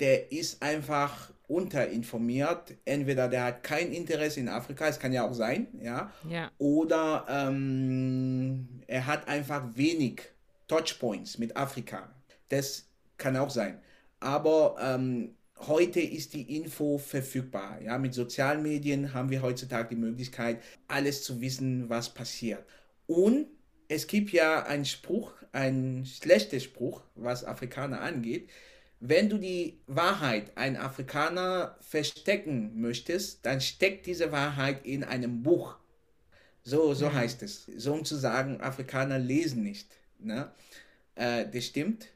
[SPEAKER 1] der ist einfach unterinformiert. Entweder der hat kein Interesse in Afrika, es kann ja auch sein, ja,
[SPEAKER 2] ja.
[SPEAKER 1] oder ähm, er hat einfach wenig Touchpoints mit Afrika. Das kann auch sein. Aber ähm, heute ist die Info verfügbar. Ja, mit sozialen Medien haben wir heutzutage die Möglichkeit, alles zu wissen, was passiert. Und es gibt ja einen Spruch, einen schlechten Spruch, was Afrikaner angeht. Wenn du die Wahrheit ein Afrikaner verstecken möchtest, dann steckt diese Wahrheit in einem Buch. So, so heißt es. So um zu sagen, Afrikaner lesen nicht. Ne? Äh, das stimmt.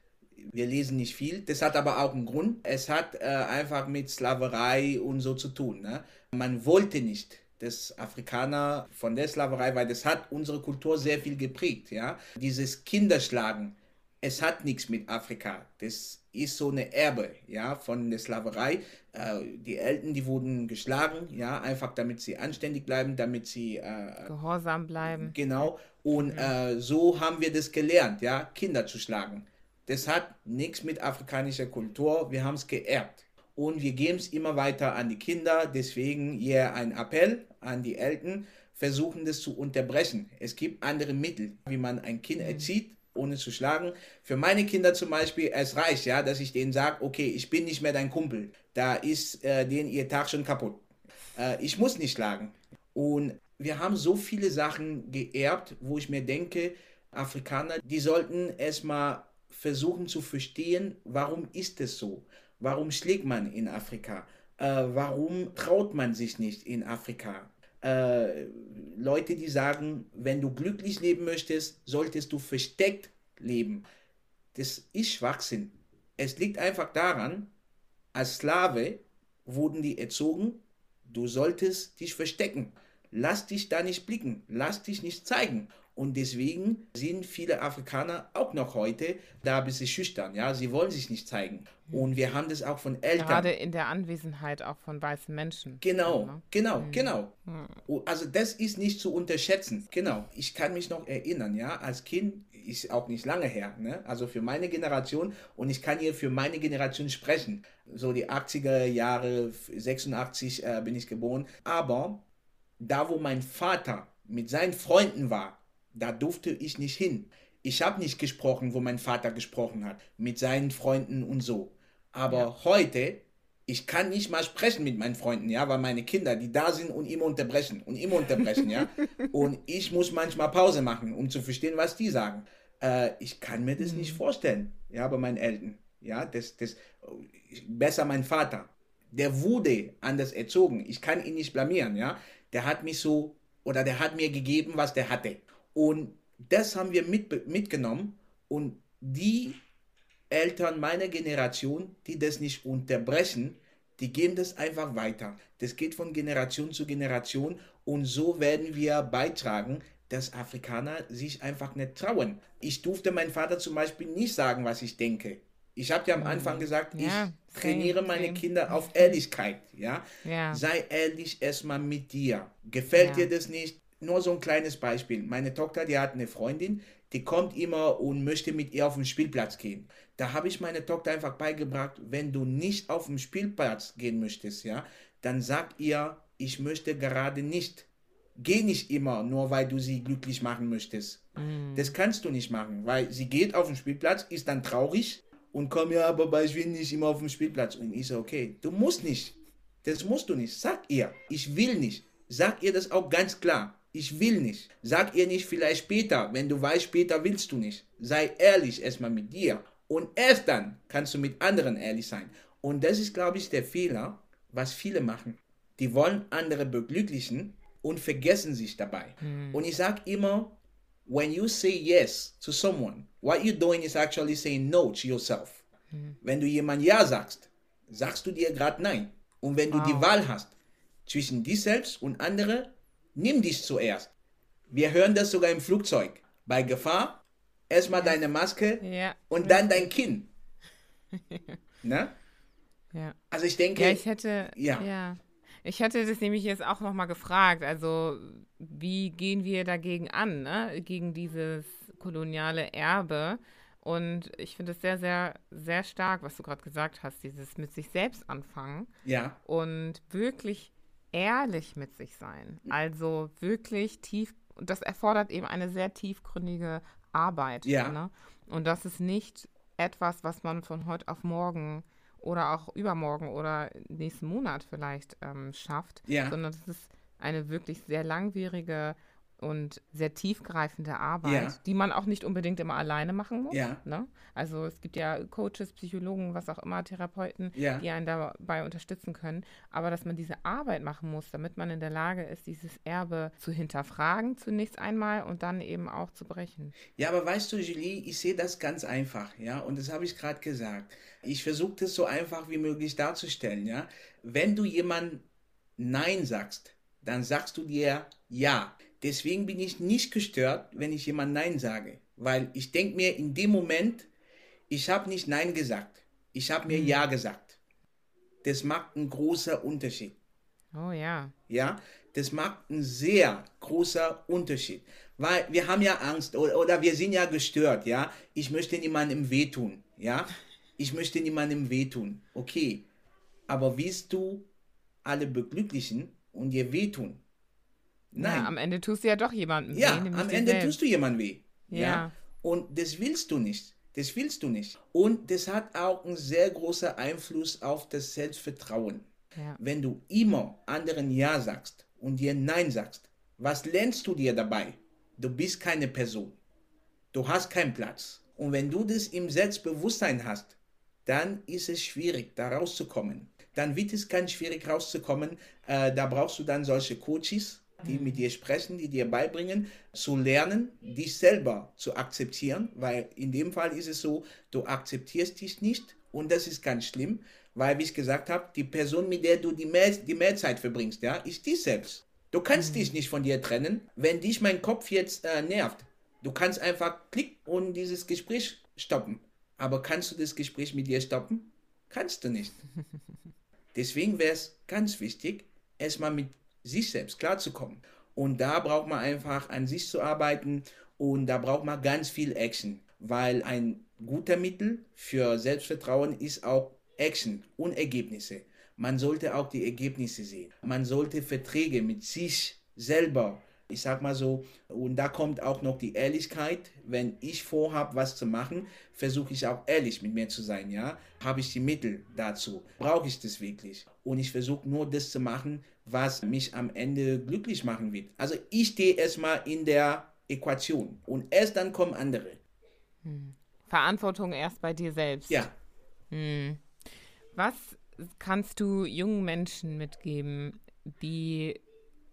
[SPEAKER 1] Wir lesen nicht viel. Das hat aber auch einen Grund. Es hat äh, einfach mit Sklaverei und so zu tun. Ne? Man wollte nicht dass Afrikaner von der Sklaverei, weil das hat unsere Kultur sehr viel geprägt. Ja? Dieses Kinderschlagen, es hat nichts mit Afrika. Das ist so eine Erbe ja, von der Sklaverei. Äh, die Eltern, die wurden geschlagen, ja, einfach damit sie anständig bleiben, damit sie äh,
[SPEAKER 2] gehorsam bleiben.
[SPEAKER 1] Genau. Und äh, so haben wir das gelernt, ja, Kinder zu schlagen. Das hat nichts mit afrikanischer Kultur. Wir haben es geerbt. Und wir geben es immer weiter an die Kinder. Deswegen hier ein Appell an die Eltern, versuchen das zu unterbrechen. Es gibt andere Mittel, wie man ein Kind mhm. erzieht, ohne zu schlagen. Für meine Kinder zum Beispiel, es reicht, ja, dass ich denen sage, okay, ich bin nicht mehr dein Kumpel. Da ist äh, denen ihr Tag schon kaputt. Äh, ich muss nicht schlagen. Und wir haben so viele Sachen geerbt, wo ich mir denke, Afrikaner, die sollten erstmal versuchen zu verstehen, warum ist es so? Warum schlägt man in Afrika? Äh, warum traut man sich nicht in Afrika? Äh, Leute, die sagen, wenn du glücklich leben möchtest, solltest du versteckt leben. Das ist Schwachsinn. Es liegt einfach daran, als Sklave wurden die erzogen, du solltest dich verstecken. Lass dich da nicht blicken, lass dich nicht zeigen. Und deswegen sind viele Afrikaner auch noch heute da ein bisschen schüchtern. Ja, sie wollen sich nicht zeigen. Und wir haben das auch von Eltern.
[SPEAKER 2] Gerade in der Anwesenheit auch von weißen Menschen.
[SPEAKER 1] Genau, ja, ne? genau, mhm. genau. Mhm. Also das ist nicht zu unterschätzen. Genau. Ich kann mich noch erinnern, ja, als Kind ist auch nicht lange her, ne? Also für meine Generation und ich kann hier für meine Generation sprechen. So die 80er Jahre, 86 äh, bin ich geboren. Aber da, wo mein Vater mit seinen Freunden war, da durfte ich nicht hin. Ich habe nicht gesprochen, wo mein Vater gesprochen hat, mit seinen Freunden und so. Aber ja. heute, ich kann nicht mal sprechen mit meinen Freunden, ja, weil meine Kinder, die da sind und immer unterbrechen und immer unterbrechen, ja. und ich muss manchmal Pause machen, um zu verstehen, was die sagen. Äh, ich kann mir das mhm. nicht vorstellen, ja, bei meinen Eltern. Ja, das, das, besser mein Vater. Der wurde anders erzogen. Ich kann ihn nicht blamieren, ja. Der hat mich so, oder der hat mir gegeben, was der hatte. Und das haben wir mit, mitgenommen und die Eltern meiner Generation, die das nicht unterbrechen, die geben das einfach weiter. Das geht von Generation zu Generation und so werden wir beitragen, dass Afrikaner sich einfach nicht trauen. Ich durfte meinem Vater zum Beispiel nicht sagen, was ich denke. Ich habe ja am Anfang mhm. gesagt, ja, ich trainiere meine same. Kinder auf Ehrlichkeit. Ja? ja? Sei ehrlich erstmal mit dir. Gefällt ja. dir das nicht? Nur so ein kleines Beispiel. Meine Tochter, die hat eine Freundin, die kommt immer und möchte mit ihr auf den Spielplatz gehen. Da habe ich meine Tochter einfach beigebracht, wenn du nicht auf den Spielplatz gehen möchtest, ja, dann sag ihr, ich möchte gerade nicht. Geh nicht immer, nur weil du sie glücklich machen möchtest. Mm. Das kannst du nicht machen, weil sie geht auf den Spielplatz, ist dann traurig und kommt ja, aber ich will nicht immer auf den Spielplatz. Und ich so, okay, du musst nicht. Das musst du nicht. Sag ihr, ich will nicht. Sag ihr das auch ganz klar ich will nicht. Sag ihr nicht vielleicht später, wenn du weißt, später willst du nicht. Sei ehrlich erstmal mit dir und erst dann kannst du mit anderen ehrlich sein. Und das ist, glaube ich, der Fehler, was viele machen. Die wollen andere beglücklichen und vergessen sich dabei. Hm. Und ich sage immer, when you say yes to someone, what you're doing is actually saying no to yourself. Hm. Wenn du jemand ja sagst, sagst du dir gerade nein. Und wenn wow. du die Wahl hast zwischen dir selbst und andere, Nimm dich zuerst. Wir hören das sogar im Flugzeug. Bei Gefahr erstmal ja. deine Maske
[SPEAKER 2] ja.
[SPEAKER 1] und dann dein Kinn. ne?
[SPEAKER 2] Ja.
[SPEAKER 1] Also ich denke.
[SPEAKER 2] Ja, ich hätte. Ja. ja. Ich hätte das nämlich jetzt auch nochmal gefragt. Also, wie gehen wir dagegen an, ne? Gegen dieses koloniale Erbe? Und ich finde es sehr, sehr, sehr stark, was du gerade gesagt hast, dieses mit sich selbst anfangen.
[SPEAKER 1] Ja.
[SPEAKER 2] Und wirklich ehrlich mit sich sein. Also wirklich tief, und das erfordert eben eine sehr tiefgründige Arbeit.
[SPEAKER 1] Ja.
[SPEAKER 2] Ne? Und das ist nicht etwas, was man von heute auf morgen oder auch übermorgen oder nächsten Monat vielleicht ähm, schafft,
[SPEAKER 1] Ja.
[SPEAKER 2] sondern es ist eine wirklich sehr langwierige und sehr tiefgreifende Arbeit,
[SPEAKER 1] Ja.
[SPEAKER 2] die man auch nicht unbedingt immer alleine machen muss.
[SPEAKER 1] Ja.
[SPEAKER 2] Ne? Also es gibt ja Coaches, Psychologen, was auch immer, Therapeuten,
[SPEAKER 1] Ja.
[SPEAKER 2] die einen dabei unterstützen können. Aber dass man diese Arbeit machen muss, damit man in der Lage ist, dieses Erbe zu hinterfragen zunächst einmal und dann eben auch zu brechen.
[SPEAKER 1] Ja, aber weißt du, Julie, ich sehe das ganz einfach, ja, und das habe ich gerade gesagt. Ich versuche das so einfach wie möglich darzustellen, ja. Wenn du jemand Nein sagst, dann sagst du dir Ja. Deswegen bin ich nicht gestört, wenn ich jemand Nein sage, weil ich denke mir in dem Moment, ich habe nicht Nein gesagt, ich habe mir Ja gesagt. Das macht einen großen Unterschied.
[SPEAKER 2] Oh ja.
[SPEAKER 1] Ja, das macht einen sehr großer Unterschied, weil wir haben ja Angst oder, oder wir sind ja gestört, ja. Ich möchte niemandem wehtun, ja. Ich möchte niemandem wehtun, okay. Aber willst du alle beglücklichen und dir wehtun? Nein.
[SPEAKER 2] Ja, am Ende tust du ja doch jemandem
[SPEAKER 1] Ja,
[SPEAKER 2] weh, nämlich
[SPEAKER 1] am Ende
[SPEAKER 2] selbst.
[SPEAKER 1] tust du jemandem weh.
[SPEAKER 2] Ja.
[SPEAKER 1] Und das willst du nicht. Das willst du nicht. Und das hat auch einen sehr großen Einfluss auf das Selbstvertrauen.
[SPEAKER 2] Ja.
[SPEAKER 1] Wenn du immer anderen Ja sagst und dir Nein sagst, was lernst du dir dabei? Du bist keine Person. Du hast keinen Platz. Und wenn du das im Selbstbewusstsein hast, dann ist es schwierig, da rauszukommen. Dann wird es ganz schwierig rauszukommen. Äh, da brauchst du dann solche Coaches, die mit dir sprechen, die dir beibringen, zu lernen, dich selber zu akzeptieren, weil in dem Fall ist es so, du akzeptierst dich nicht und das ist ganz schlimm, weil, wie ich gesagt habe, die Person, mit der du die mehr, die mehr Zeit verbringst, ja, ist dich selbst. Du kannst dich nicht von dir trennen, wenn dich mein Kopf jetzt äh, nervt. Du kannst einfach klick und dieses Gespräch stoppen. Aber kannst du das Gespräch mit dir stoppen? Kannst du nicht. Deswegen wäre es ganz wichtig, erstmal mit sich selbst klarzukommen. Und da braucht man einfach an sich zu arbeiten und da braucht man ganz viel Action, weil ein guter Mittel für Selbstvertrauen ist auch Action und Ergebnisse. Man sollte auch die Ergebnisse sehen. Man sollte Verträge mit sich selber, ich sag mal so, und da kommt auch noch die Ehrlichkeit. Wenn ich vorhabe, was zu machen, versuche ich auch ehrlich mit mir zu sein, ja? Habe ich die Mittel dazu? Brauche ich das wirklich? Und ich versuche nur das zu machen, was mich am Ende glücklich machen wird. Also ich stehe erstmal in der Äquation und erst dann kommen andere.
[SPEAKER 2] Verantwortung erst bei dir selbst.
[SPEAKER 1] Ja,
[SPEAKER 2] Was kannst du jungen Menschen mitgeben, die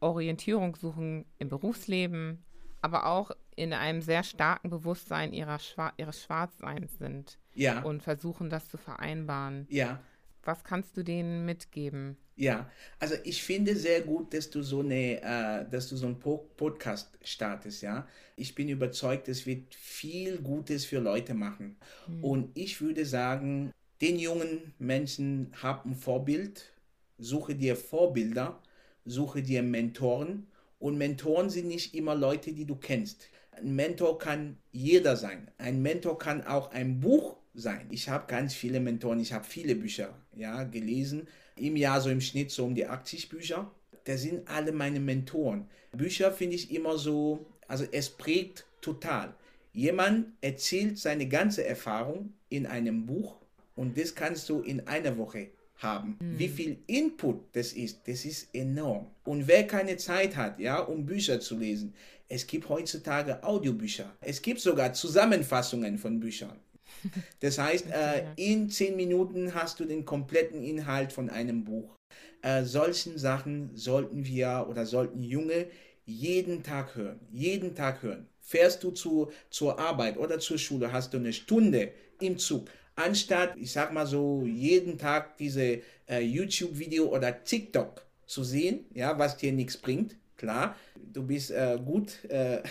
[SPEAKER 2] Orientierung suchen im Berufsleben, aber auch in einem sehr starken Bewusstsein ihrer Schwa ihres Schwarzseins sind
[SPEAKER 1] ja,
[SPEAKER 2] und versuchen, das zu vereinbaren?
[SPEAKER 1] ja.
[SPEAKER 2] Was kannst du denen mitgeben?
[SPEAKER 1] Ja, also ich finde sehr gut, dass du so eine, äh, dass du so einen po Podcast startest, ja. Ich bin überzeugt, es wird viel Gutes für Leute machen. Und ich würde sagen, den jungen Menschen hab ein Vorbild, suche dir Vorbilder, suche dir Mentoren. Und Mentoren sind nicht immer Leute, die du kennst. Ein Mentor kann jeder sein. Ein Mentor kann auch ein Buch sein. Ich habe ganz viele Mentoren, ich habe viele Bücher ja, gelesen. Im Jahr so im Schnitt so um die 80 Bücher. Das sind alle meine Mentoren. Bücher finde ich immer so, also es prägt total. Jemand erzählt seine ganze Erfahrung in einem Buch und das kannst du in einer Woche haben. Wie viel Input das ist, das ist enorm. Und wer keine Zeit hat, ja, um Bücher zu lesen, es gibt heutzutage Audiobücher. Es gibt sogar Zusammenfassungen von Büchern. Das heißt, äh, in zehn Minuten hast du den kompletten Inhalt von einem Buch. Äh, solchen Sachen sollten wir oder sollten Junge jeden Tag hören. Jeden Tag hören. Fährst du zu, zur Arbeit oder zur Schule, hast du eine Stunde im Zug. Anstatt, ich sag mal so, jeden Tag diese äh, YouTube-Video oder TikTok zu sehen, ja, was dir nichts bringt. Klar, du bist äh, gut äh,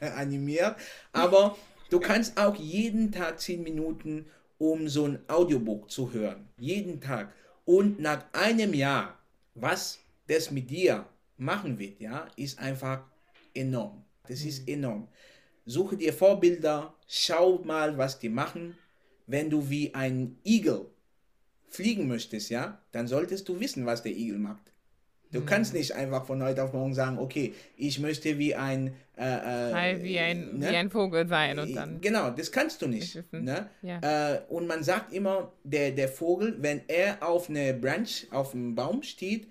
[SPEAKER 1] animiert, aber du kannst auch jeden Tag 10 Minuten, um so ein Audiobook zu hören. Jeden Tag. Und nach einem Jahr, was das mit dir machen wird, ja, ist einfach enorm. Das ist enorm. Suche dir Vorbilder, schau mal, was die machen. Wenn du wie ein Igel fliegen möchtest, ja, dann solltest du wissen, was der Igel macht. Du mhm. kannst nicht einfach von heute auf morgen sagen, okay, ich möchte wie ein
[SPEAKER 2] äh, äh wie ein ne? wie ein Vogel sein und dann
[SPEAKER 1] genau, das kannst du nicht. Ne? Ja. Äh, und man sagt immer, der der Vogel, wenn er auf eine Branch, auf einem Baum steht,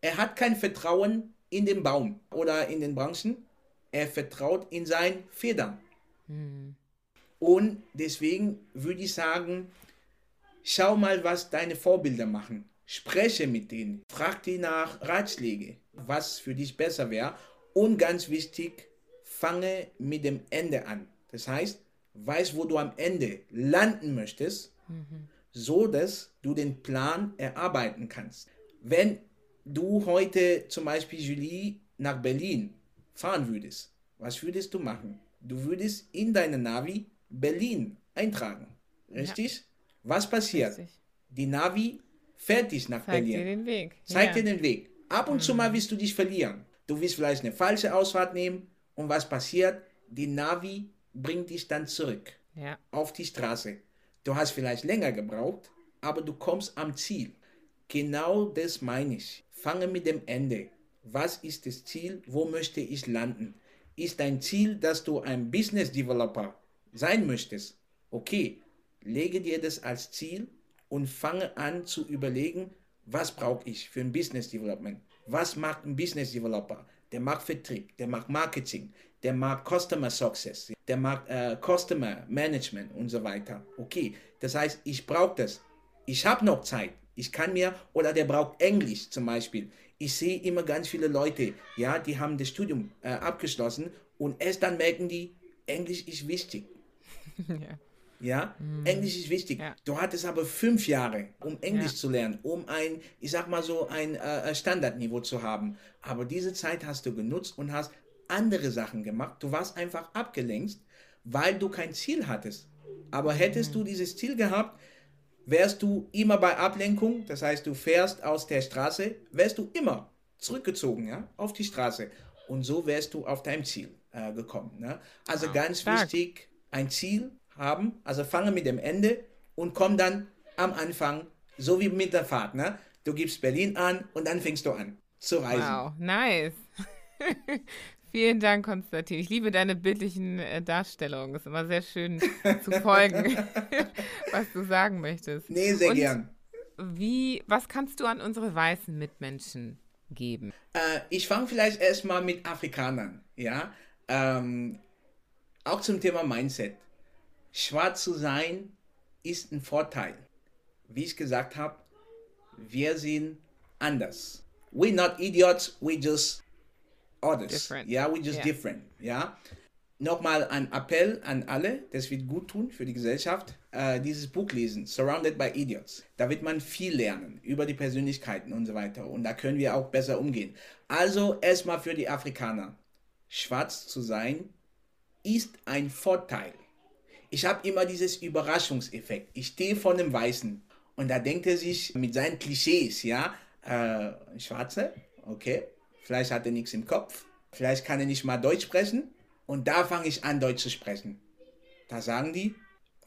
[SPEAKER 1] er hat kein Vertrauen in den Baum oder in den Branchen, er vertraut in sein Federn. Mhm. Und deswegen würde ich sagen, schau mal, was deine Vorbilder machen. Spreche mit denen, frag die nach Ratschläge, was für dich besser wäre. Und ganz wichtig, fange mit dem Ende an. Das heißt, weiß, wo du am Ende landen möchtest, mhm. so dass du den Plan erarbeiten kannst. Wenn du heute zum Beispiel Julie nach Berlin fahren würdest, was würdest du machen? Du würdest in deine Navi Berlin eintragen. Richtig? Ja. Was passiert? Richtig. Die Navi fertig nach
[SPEAKER 2] Zeig
[SPEAKER 1] Berlin.
[SPEAKER 2] Zeig dir den Weg.
[SPEAKER 1] Zeig ja. dir den Weg. Ab und mhm. zu mal wirst du dich verlieren. Du wirst vielleicht eine falsche Ausfahrt nehmen und was passiert? Die Navi bringt dich dann zurück
[SPEAKER 2] ja.
[SPEAKER 1] auf die Straße. Du hast vielleicht länger gebraucht, aber du kommst am Ziel. Genau das meine ich. Fange mit dem Ende. Was ist das Ziel? Wo möchte ich landen? Ist dein Ziel, dass du ein Business Developer sein möchtest? Okay, lege dir das als Ziel und fange an zu überlegen, was brauche ich für ein Business Development? Was macht ein Business Developer? Der macht Vertrieb, der macht Marketing, der macht Customer Success, der macht äh, Customer Management und so weiter. Okay, das heißt, ich brauche das. Ich habe noch Zeit. Ich kann mir, oder der braucht Englisch zum Beispiel. Ich sehe immer ganz viele Leute, ja, die haben das Studium äh, abgeschlossen und erst dann merken die, Englisch ist wichtig. ja. Ja, mhm. Englisch ist wichtig. Ja. Du hattest aber fünf Jahre, um Englisch ja. zu lernen, um ein, ich sag mal so, ein äh, Standardniveau zu haben. Aber diese Zeit hast du genutzt und hast andere Sachen gemacht. Du warst einfach abgelenkt, weil du kein Ziel hattest. Aber hättest mhm. du dieses Ziel gehabt, wärst du immer bei Ablenkung, das heißt, du fährst aus der Straße, wärst du immer zurückgezogen, ja, auf die Straße. Und so wärst du auf dein Ziel äh, gekommen. Ne? Also wow. ganz Stark. wichtig, ein Ziel haben. Also fange mit dem Ende und komm dann am Anfang, so wie mit der Fahrt. Ne? Du gibst Berlin an und dann fängst du an zu reisen. Wow,
[SPEAKER 2] nice. Vielen Dank, Konstantin. Ich liebe deine bildlichen äh, Darstellungen. Es ist immer sehr schön zu folgen, was du sagen möchtest.
[SPEAKER 1] Nee, sehr und gern.
[SPEAKER 2] Wie, was kannst du an unsere weißen Mitmenschen geben?
[SPEAKER 1] Äh, ich fange vielleicht erstmal mit Afrikanern. Ja, ähm, auch zum Thema Mindset. Schwarz zu sein ist ein Vorteil. Wie ich gesagt habe, wir sind anders. We're not idiots, we just others. Different. Ja, yeah, we just yeah. different. Ja. Nochmal ein Appell an alle, das wird gut tun für die Gesellschaft, äh, dieses Buch lesen, Surrounded by Idiots. Da wird man viel lernen über die Persönlichkeiten und so weiter. Und da können wir auch besser umgehen. Also erstmal für die Afrikaner. Schwarz zu sein ist ein Vorteil ich habe immer dieses Überraschungseffekt. Ich stehe vor einem Weißen und da denkt er sich mit seinen Klischees, ja, äh, Schwarze, okay, vielleicht hat er nichts im Kopf, vielleicht kann er nicht mal Deutsch sprechen und da fange ich an, Deutsch zu sprechen. Da sagen die,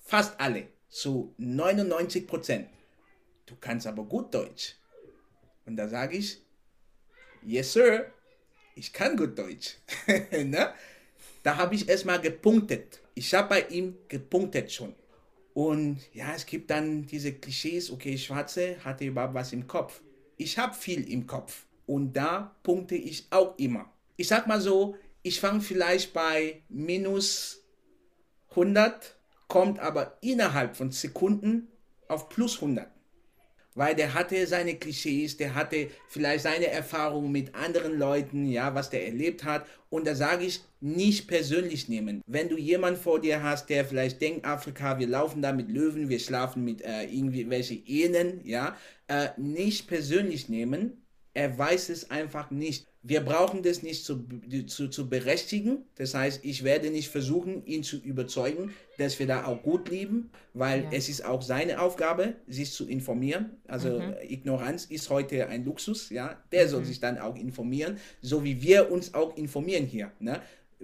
[SPEAKER 1] fast alle, zu 99 Prozent, du kannst aber gut Deutsch. Und da sage ich, yes sir, ich kann gut Deutsch. ne? Da habe ich erstmal gepunktet ich habe bei ihm gepunktet schon. Und ja, es gibt dann diese Klischees, okay, Schwarze hatte überhaupt was im Kopf. Ich habe viel im Kopf und da punkte ich auch immer. Ich sag mal so, ich fange vielleicht bei minus 100, kommt aber innerhalb von Sekunden auf plus 100 weil der hatte seine Klischees, der hatte vielleicht seine Erfahrungen mit anderen Leuten, ja, was der erlebt hat. Und da sage ich, nicht persönlich nehmen. Wenn du jemanden vor dir hast, der vielleicht denkt, Afrika, wir laufen da mit Löwen, wir schlafen mit äh, irgendwie welche Ehen, ja, äh, nicht persönlich nehmen. Er weiß es einfach nicht. Wir brauchen das nicht zu, zu, zu berechtigen. Das heißt, ich werde nicht versuchen, ihn zu überzeugen, dass wir da auch gut leben, weil ja. es ist auch seine Aufgabe, sich zu informieren. Also mhm. Ignoranz ist heute ein Luxus, ja. Der mhm. soll sich dann auch informieren, so wie wir uns auch informieren hier. Ne?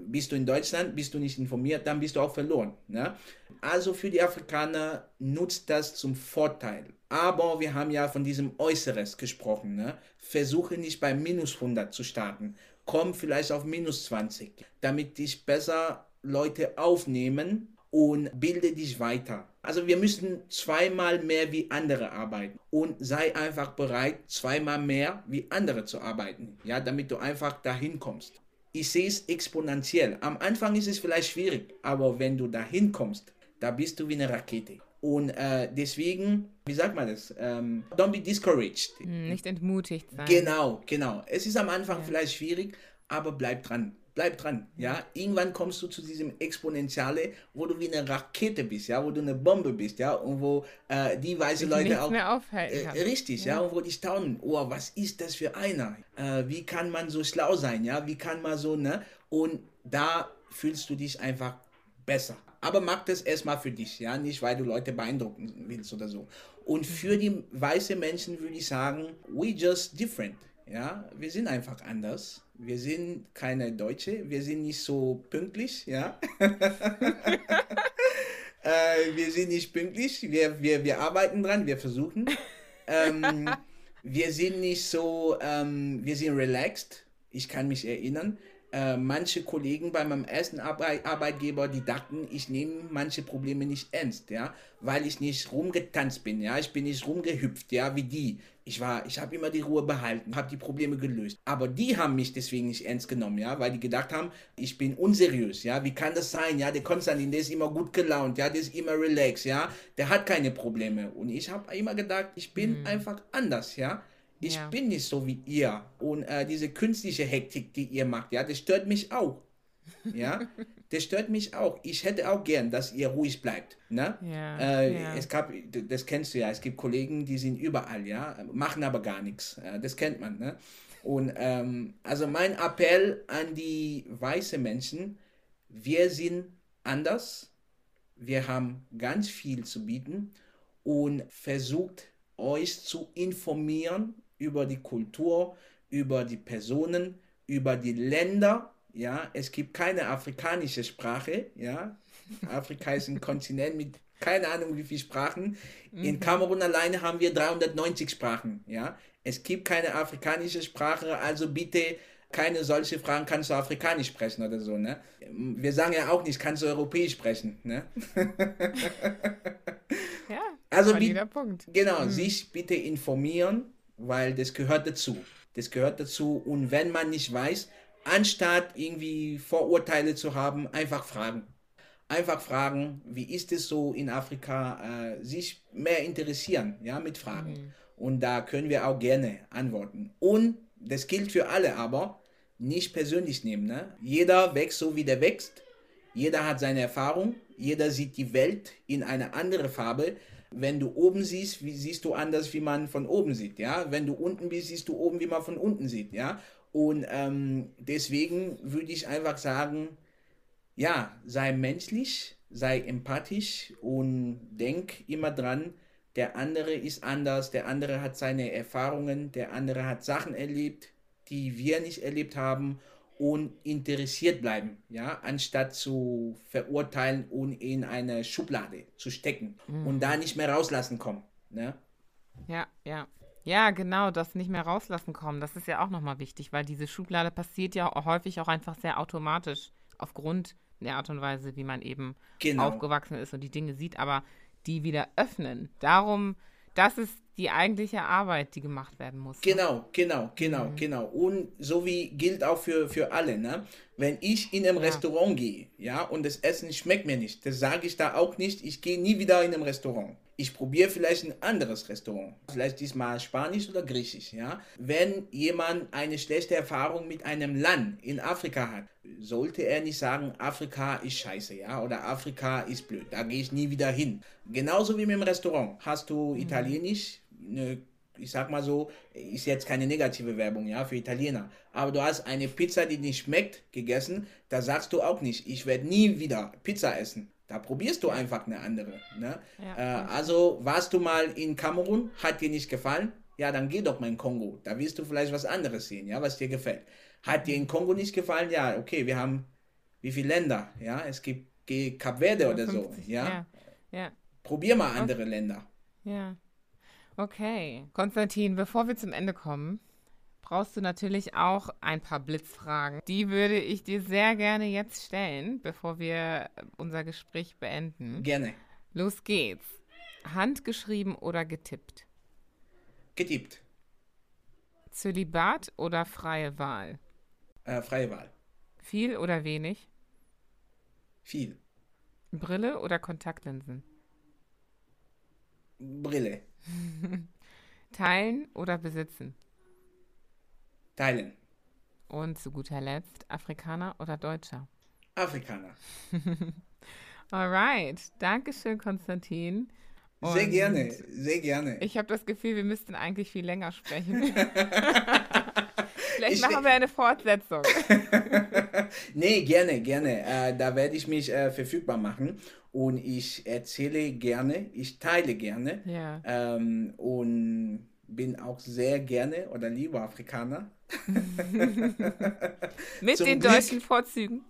[SPEAKER 1] Bist du in Deutschland, bist du nicht informiert, dann bist du auch verloren. Ne? Also für die Afrikaner nutzt das zum Vorteil. Aber wir haben ja von diesem Äußeres gesprochen. Ne? Versuche nicht bei minus 100 zu starten. Komm vielleicht auf minus 20, damit dich besser Leute aufnehmen und bilde dich weiter. Also wir müssen zweimal mehr wie andere arbeiten und sei einfach bereit, zweimal mehr wie andere zu arbeiten, ja, damit du einfach dahin kommst. Ich sehe es exponentiell. Am Anfang ist es vielleicht schwierig, aber wenn du dahin kommst, da bist du wie eine Rakete. Und äh, deswegen, wie sagt man das? Ähm, don't be discouraged.
[SPEAKER 2] Hm, nicht entmutigt sein.
[SPEAKER 1] Genau, genau. Es ist am Anfang ja. vielleicht schwierig, aber bleib dran bleib dran, ja. Irgendwann kommst du zu diesem Exponentiale, wo du wie eine Rakete bist, ja, wo du eine Bombe bist, ja, und wo äh, die weiße
[SPEAKER 2] ich
[SPEAKER 1] Leute auch.
[SPEAKER 2] Mehr aufhalten
[SPEAKER 1] äh, richtig, ja. ja. und wo die staunen, oh, was ist das für einer? Äh, wie kann man so schlau sein, ja, wie kann man so, ne? Und da fühlst du dich einfach besser. Aber mach das erstmal für dich, ja, nicht weil du Leute beeindrucken willst oder so. Und für die weißen Menschen würde ich sagen, we just different, ja, wir sind einfach anders wir sind keine Deutsche, wir sind nicht so pünktlich, ja. äh, wir sind nicht pünktlich, wir, wir, wir arbeiten dran, wir versuchen. Ähm, wir sind nicht so, ähm, wir sind relaxed. Ich kann mich erinnern, äh, manche Kollegen bei meinem ersten Arbeit Arbeitgeber, die dachten, ich nehme manche Probleme nicht ernst, ja, weil ich nicht rumgetanzt bin, ja, ich bin nicht rumgehüpft, ja, wie die. Ich war, ich habe immer die Ruhe behalten, habe die Probleme gelöst. Aber die haben mich deswegen nicht ernst genommen, ja, weil die gedacht haben, ich bin unseriös, ja. Wie kann das sein, ja? Der Konstantin, der ist immer gut gelaunt, ja, der ist immer relaxed, ja. Der hat keine Probleme. Und ich habe immer gedacht, ich bin mhm. einfach anders, ja. Ich ja. bin nicht so wie ihr. Und äh, diese künstliche Hektik, die ihr macht, ja, das stört mich auch. Ja, das stört mich auch. Ich hätte auch gern, dass ihr ruhig bleibt. Ne? Ja, äh, ja. Es gab, das kennst du ja, es gibt Kollegen, die sind überall, ja, machen aber gar nichts. Das kennt man. Ne? Und ähm, also mein Appell an die weißen Menschen, wir sind anders, wir haben ganz viel zu bieten und versucht euch zu informieren über die Kultur, über die Personen, über die Länder. Ja, es gibt keine afrikanische Sprache. Ja, Afrika ist ein Kontinent mit keine Ahnung wie viele Sprachen. In mhm. Kamerun alleine haben wir 390 Sprachen. Ja, es gibt keine afrikanische Sprache, also bitte keine solche Fragen, kannst du Afrikanisch sprechen oder so, ne? Wir sagen ja auch nicht, kannst du Europäisch sprechen, ne?
[SPEAKER 2] ja,
[SPEAKER 1] also Punkt. Genau, mhm. sich bitte informieren, weil das gehört dazu. Das gehört dazu. Und wenn man nicht weiß, anstatt irgendwie Vorurteile zu haben, einfach fragen. Einfach fragen, wie ist es so in Afrika, äh, sich mehr interessieren, ja, mit Fragen. Mhm. Und da können wir auch gerne antworten. Und das gilt für alle, aber nicht persönlich nehmen. Ne? Jeder wächst so, wie der wächst. Jeder hat seine Erfahrung. Jeder sieht die Welt in eine andere Farbe. Wenn du oben siehst, wie siehst du anders, wie man von oben sieht, ja. Wenn du unten bist, siehst du oben, wie man von unten sieht, ja. Und ähm, deswegen würde ich einfach sagen, ja, sei menschlich, sei empathisch und denk immer dran, der andere ist anders, der andere hat seine Erfahrungen, der andere hat Sachen erlebt, die wir nicht erlebt haben und interessiert bleiben, ja, anstatt zu verurteilen und in eine Schublade zu stecken mhm. und da nicht mehr rauslassen kommen. Ne?
[SPEAKER 2] Ja, ja. Ja, genau, das nicht mehr rauslassen kommen. Das ist ja auch nochmal wichtig, weil diese Schublade passiert ja häufig auch einfach sehr automatisch aufgrund der Art und Weise, wie man eben genau. aufgewachsen ist und die Dinge sieht, aber die wieder öffnen. Darum, das ist die eigentliche Arbeit, die gemacht werden muss.
[SPEAKER 1] Ne? Genau, genau, genau, mhm. genau. Und so wie gilt auch für, für alle, ne? Wenn ich in einem ja. Restaurant gehe, ja, und das Essen schmeckt mir nicht, das sage ich da auch nicht, ich gehe nie wieder in einem Restaurant ich probiere vielleicht ein anderes Restaurant, vielleicht diesmal Spanisch oder Griechisch, ja. Wenn jemand eine schlechte Erfahrung mit einem Land in Afrika hat, sollte er nicht sagen, Afrika ist scheiße, ja, oder Afrika ist blöd, da gehe ich nie wieder hin. Genauso wie mit dem Restaurant. Hast du mhm. Italienisch, eine ich sag mal so, ist jetzt keine negative Werbung, ja, für Italiener. Aber du hast eine Pizza, die nicht schmeckt, gegessen, da sagst du auch nicht, ich werde nie wieder Pizza essen. Da probierst du einfach eine andere. Ne? Ja, äh, also warst du mal in Kamerun, hat dir nicht gefallen? Ja, dann geh doch mal in Kongo. Da wirst du vielleicht was anderes sehen, ja, was dir gefällt. Hat dir in Kongo nicht gefallen? Ja, okay, wir haben wie viele Länder, ja, es gibt Kap Verde oder 50, so, ja.
[SPEAKER 2] ja. ja.
[SPEAKER 1] Probier mal andere okay. Länder.
[SPEAKER 2] Ja. Okay. Konstantin, bevor wir zum Ende kommen, brauchst du natürlich auch ein paar Blitzfragen. Die würde ich dir sehr gerne jetzt stellen, bevor wir unser Gespräch beenden.
[SPEAKER 1] Gerne.
[SPEAKER 2] Los geht's. Handgeschrieben oder getippt?
[SPEAKER 1] Getippt.
[SPEAKER 2] Zölibat oder freie Wahl?
[SPEAKER 1] Äh, freie Wahl.
[SPEAKER 2] Viel oder wenig?
[SPEAKER 1] Viel.
[SPEAKER 2] Brille oder Kontaktlinsen?
[SPEAKER 1] Brille.
[SPEAKER 2] Teilen oder besitzen?
[SPEAKER 1] Teilen.
[SPEAKER 2] Und zu guter Letzt, Afrikaner oder Deutscher?
[SPEAKER 1] Afrikaner.
[SPEAKER 2] Alright. Dankeschön, Konstantin.
[SPEAKER 1] Und sehr gerne, sehr gerne.
[SPEAKER 2] Ich habe das Gefühl, wir müssten eigentlich viel länger sprechen. Vielleicht ich machen wir eine Fortsetzung.
[SPEAKER 1] nee, gerne, gerne. Äh, da werde ich mich äh, verfügbar machen und ich erzähle gerne, ich teile gerne
[SPEAKER 2] ja.
[SPEAKER 1] ähm, und bin auch sehr gerne oder lieber Afrikaner.
[SPEAKER 2] Mit Zum den Glück. deutschen Vorzügen.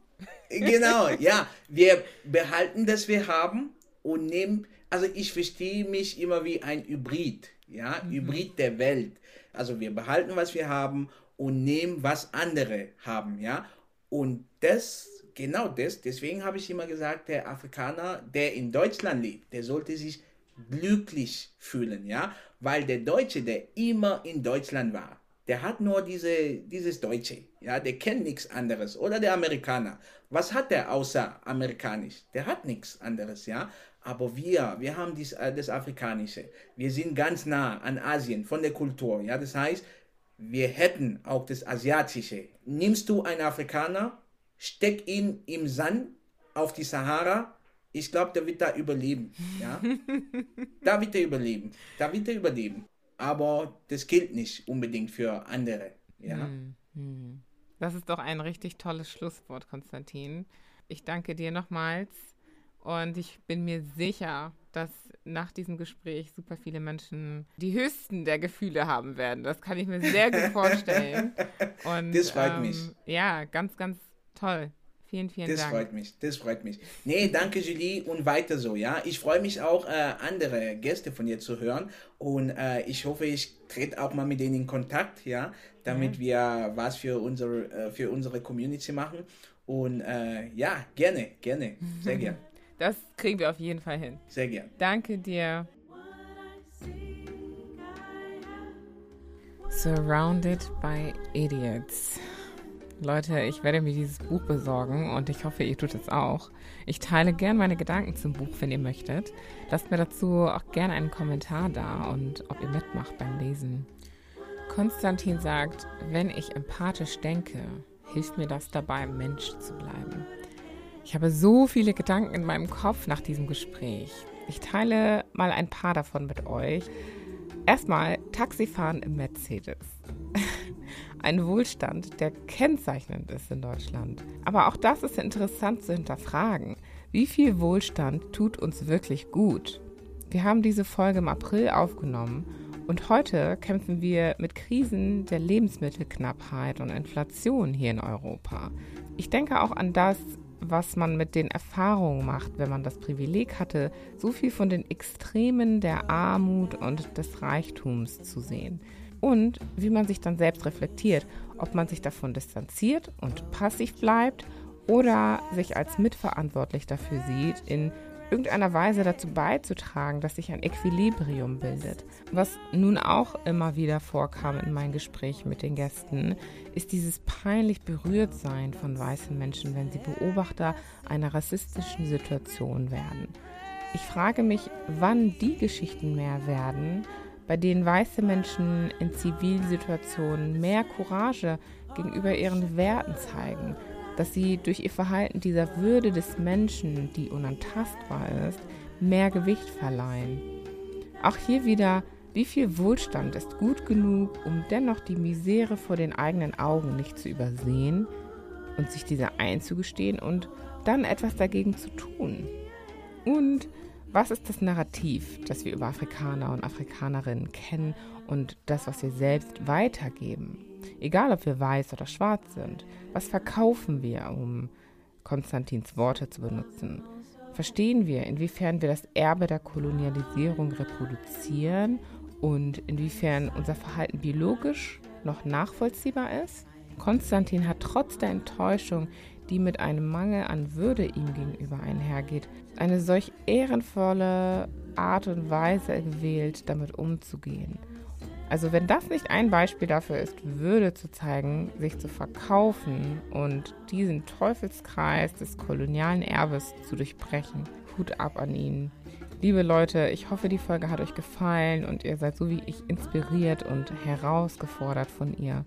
[SPEAKER 1] genau, ja. Wir behalten, das wir haben und nehmen, also ich verstehe mich immer wie ein Hybrid, ja, mhm. Hybrid der Welt. Also wir behalten, was wir haben und nehmen, was andere haben, ja. Und das, genau das, deswegen habe ich immer gesagt, der Afrikaner, der in Deutschland lebt, der sollte sich glücklich fühlen, ja, weil der Deutsche, der immer in Deutschland war, der hat nur diese, dieses Deutsche, ja, der kennt nichts anderes. Oder der Amerikaner. Was hat der außer amerikanisch? Der hat nichts anderes, ja. Aber wir, wir haben dies, äh, das Afrikanische. Wir sind ganz nah an Asien von der Kultur, ja. Das heißt, wir hätten auch das Asiatische. Nimmst du einen Afrikaner, steck ihn im Sand auf die Sahara, ich glaube, der wird da überleben. Ja? da wird er überleben. Da wird er überleben. Aber das gilt nicht unbedingt für andere. Ja? Hm,
[SPEAKER 2] hm. Das ist doch ein richtig tolles Schlusswort, Konstantin. Ich danke dir nochmals und ich bin mir sicher, dass nach diesem Gespräch super viele Menschen die höchsten der Gefühle haben werden. Das kann ich mir sehr gut vorstellen. Und,
[SPEAKER 1] das freut ähm, mich.
[SPEAKER 2] Ja, ganz, ganz toll. Vielen, vielen
[SPEAKER 1] das
[SPEAKER 2] Dank.
[SPEAKER 1] Das freut mich, das freut mich. Nee, danke Julie und weiter so, ja. Ich freue mich auch, äh, andere Gäste von dir zu hören und äh, ich hoffe, ich trete auch mal mit denen in Kontakt, ja, damit ja. wir was für unsere, äh, für unsere Community machen und äh, ja, gerne, gerne, sehr gerne.
[SPEAKER 2] Das kriegen wir auf jeden Fall hin.
[SPEAKER 1] Sehr gern.
[SPEAKER 2] Danke dir. Surrounded by Idiots. Leute, ich werde mir dieses Buch besorgen und ich hoffe, ihr tut es auch. Ich teile gern meine Gedanken zum Buch, wenn ihr möchtet. Lasst mir dazu auch gerne einen Kommentar da und ob ihr mitmacht beim Lesen. Konstantin sagt, wenn ich empathisch denke, hilft mir das dabei, Mensch zu bleiben. Ich habe so viele Gedanken in meinem Kopf nach diesem Gespräch. Ich teile mal ein paar davon mit euch. Erstmal Taxifahren im Mercedes. Ein Wohlstand, der kennzeichnend ist in Deutschland. Aber auch das ist interessant zu hinterfragen. Wie viel Wohlstand tut uns wirklich gut? Wir haben diese Folge im April aufgenommen und heute kämpfen wir mit Krisen der Lebensmittelknappheit und Inflation hier in Europa. Ich denke auch an das, was man mit den Erfahrungen macht, wenn man das Privileg hatte, so viel von den Extremen der Armut und des Reichtums zu sehen. Und wie man sich dann selbst reflektiert, ob man sich davon distanziert und passiv bleibt oder sich als mitverantwortlich dafür sieht, in irgendeiner Weise dazu beizutragen, dass sich ein Equilibrium bildet. Was nun auch immer wieder vorkam in meinen Gesprächen mit den Gästen, ist dieses peinlich Berührtsein von weißen Menschen, wenn sie Beobachter einer rassistischen Situation werden. Ich frage mich, wann die Geschichten mehr werden, bei denen weiße Menschen in Zivilsituationen mehr Courage gegenüber ihren Werten zeigen, dass sie durch ihr Verhalten dieser Würde des Menschen, die unantastbar ist, mehr Gewicht verleihen. Auch hier wieder, wie viel Wohlstand ist gut genug, um dennoch die Misere vor den eigenen Augen nicht zu übersehen und sich diese einzugestehen und dann etwas dagegen zu tun? Und was ist das Narrativ, das wir über Afrikaner und Afrikanerinnen kennen und das, was wir selbst weitergeben? Egal, ob wir weiß oder schwarz sind. Was verkaufen wir, um Konstantins Worte zu benutzen. Verstehen wir, inwiefern wir das Erbe der Kolonialisierung reproduzieren und inwiefern unser Verhalten biologisch noch nachvollziehbar ist? Konstantin hat trotz der Enttäuschung, die mit einem Mangel an Würde ihm gegenüber einhergeht, eine solch ehrenvolle Art und Weise gewählt, damit umzugehen. Also wenn das nicht ein Beispiel dafür ist, Würde zu zeigen, sich zu verkaufen und diesen Teufelskreis des kolonialen Erbes zu durchbrechen, Hut ab an ihn. Liebe Leute, ich hoffe, die Folge hat euch gefallen und ihr seid so wie ich inspiriert und herausgefordert von ihr.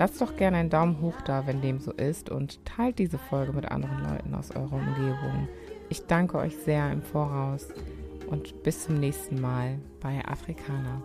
[SPEAKER 2] Lasst doch gerne einen Daumen hoch da, wenn dem so ist und teilt diese Folge mit anderen Leuten aus eurer Umgebung. Ich danke euch sehr im Voraus und bis zum nächsten Mal bei Afrikaner.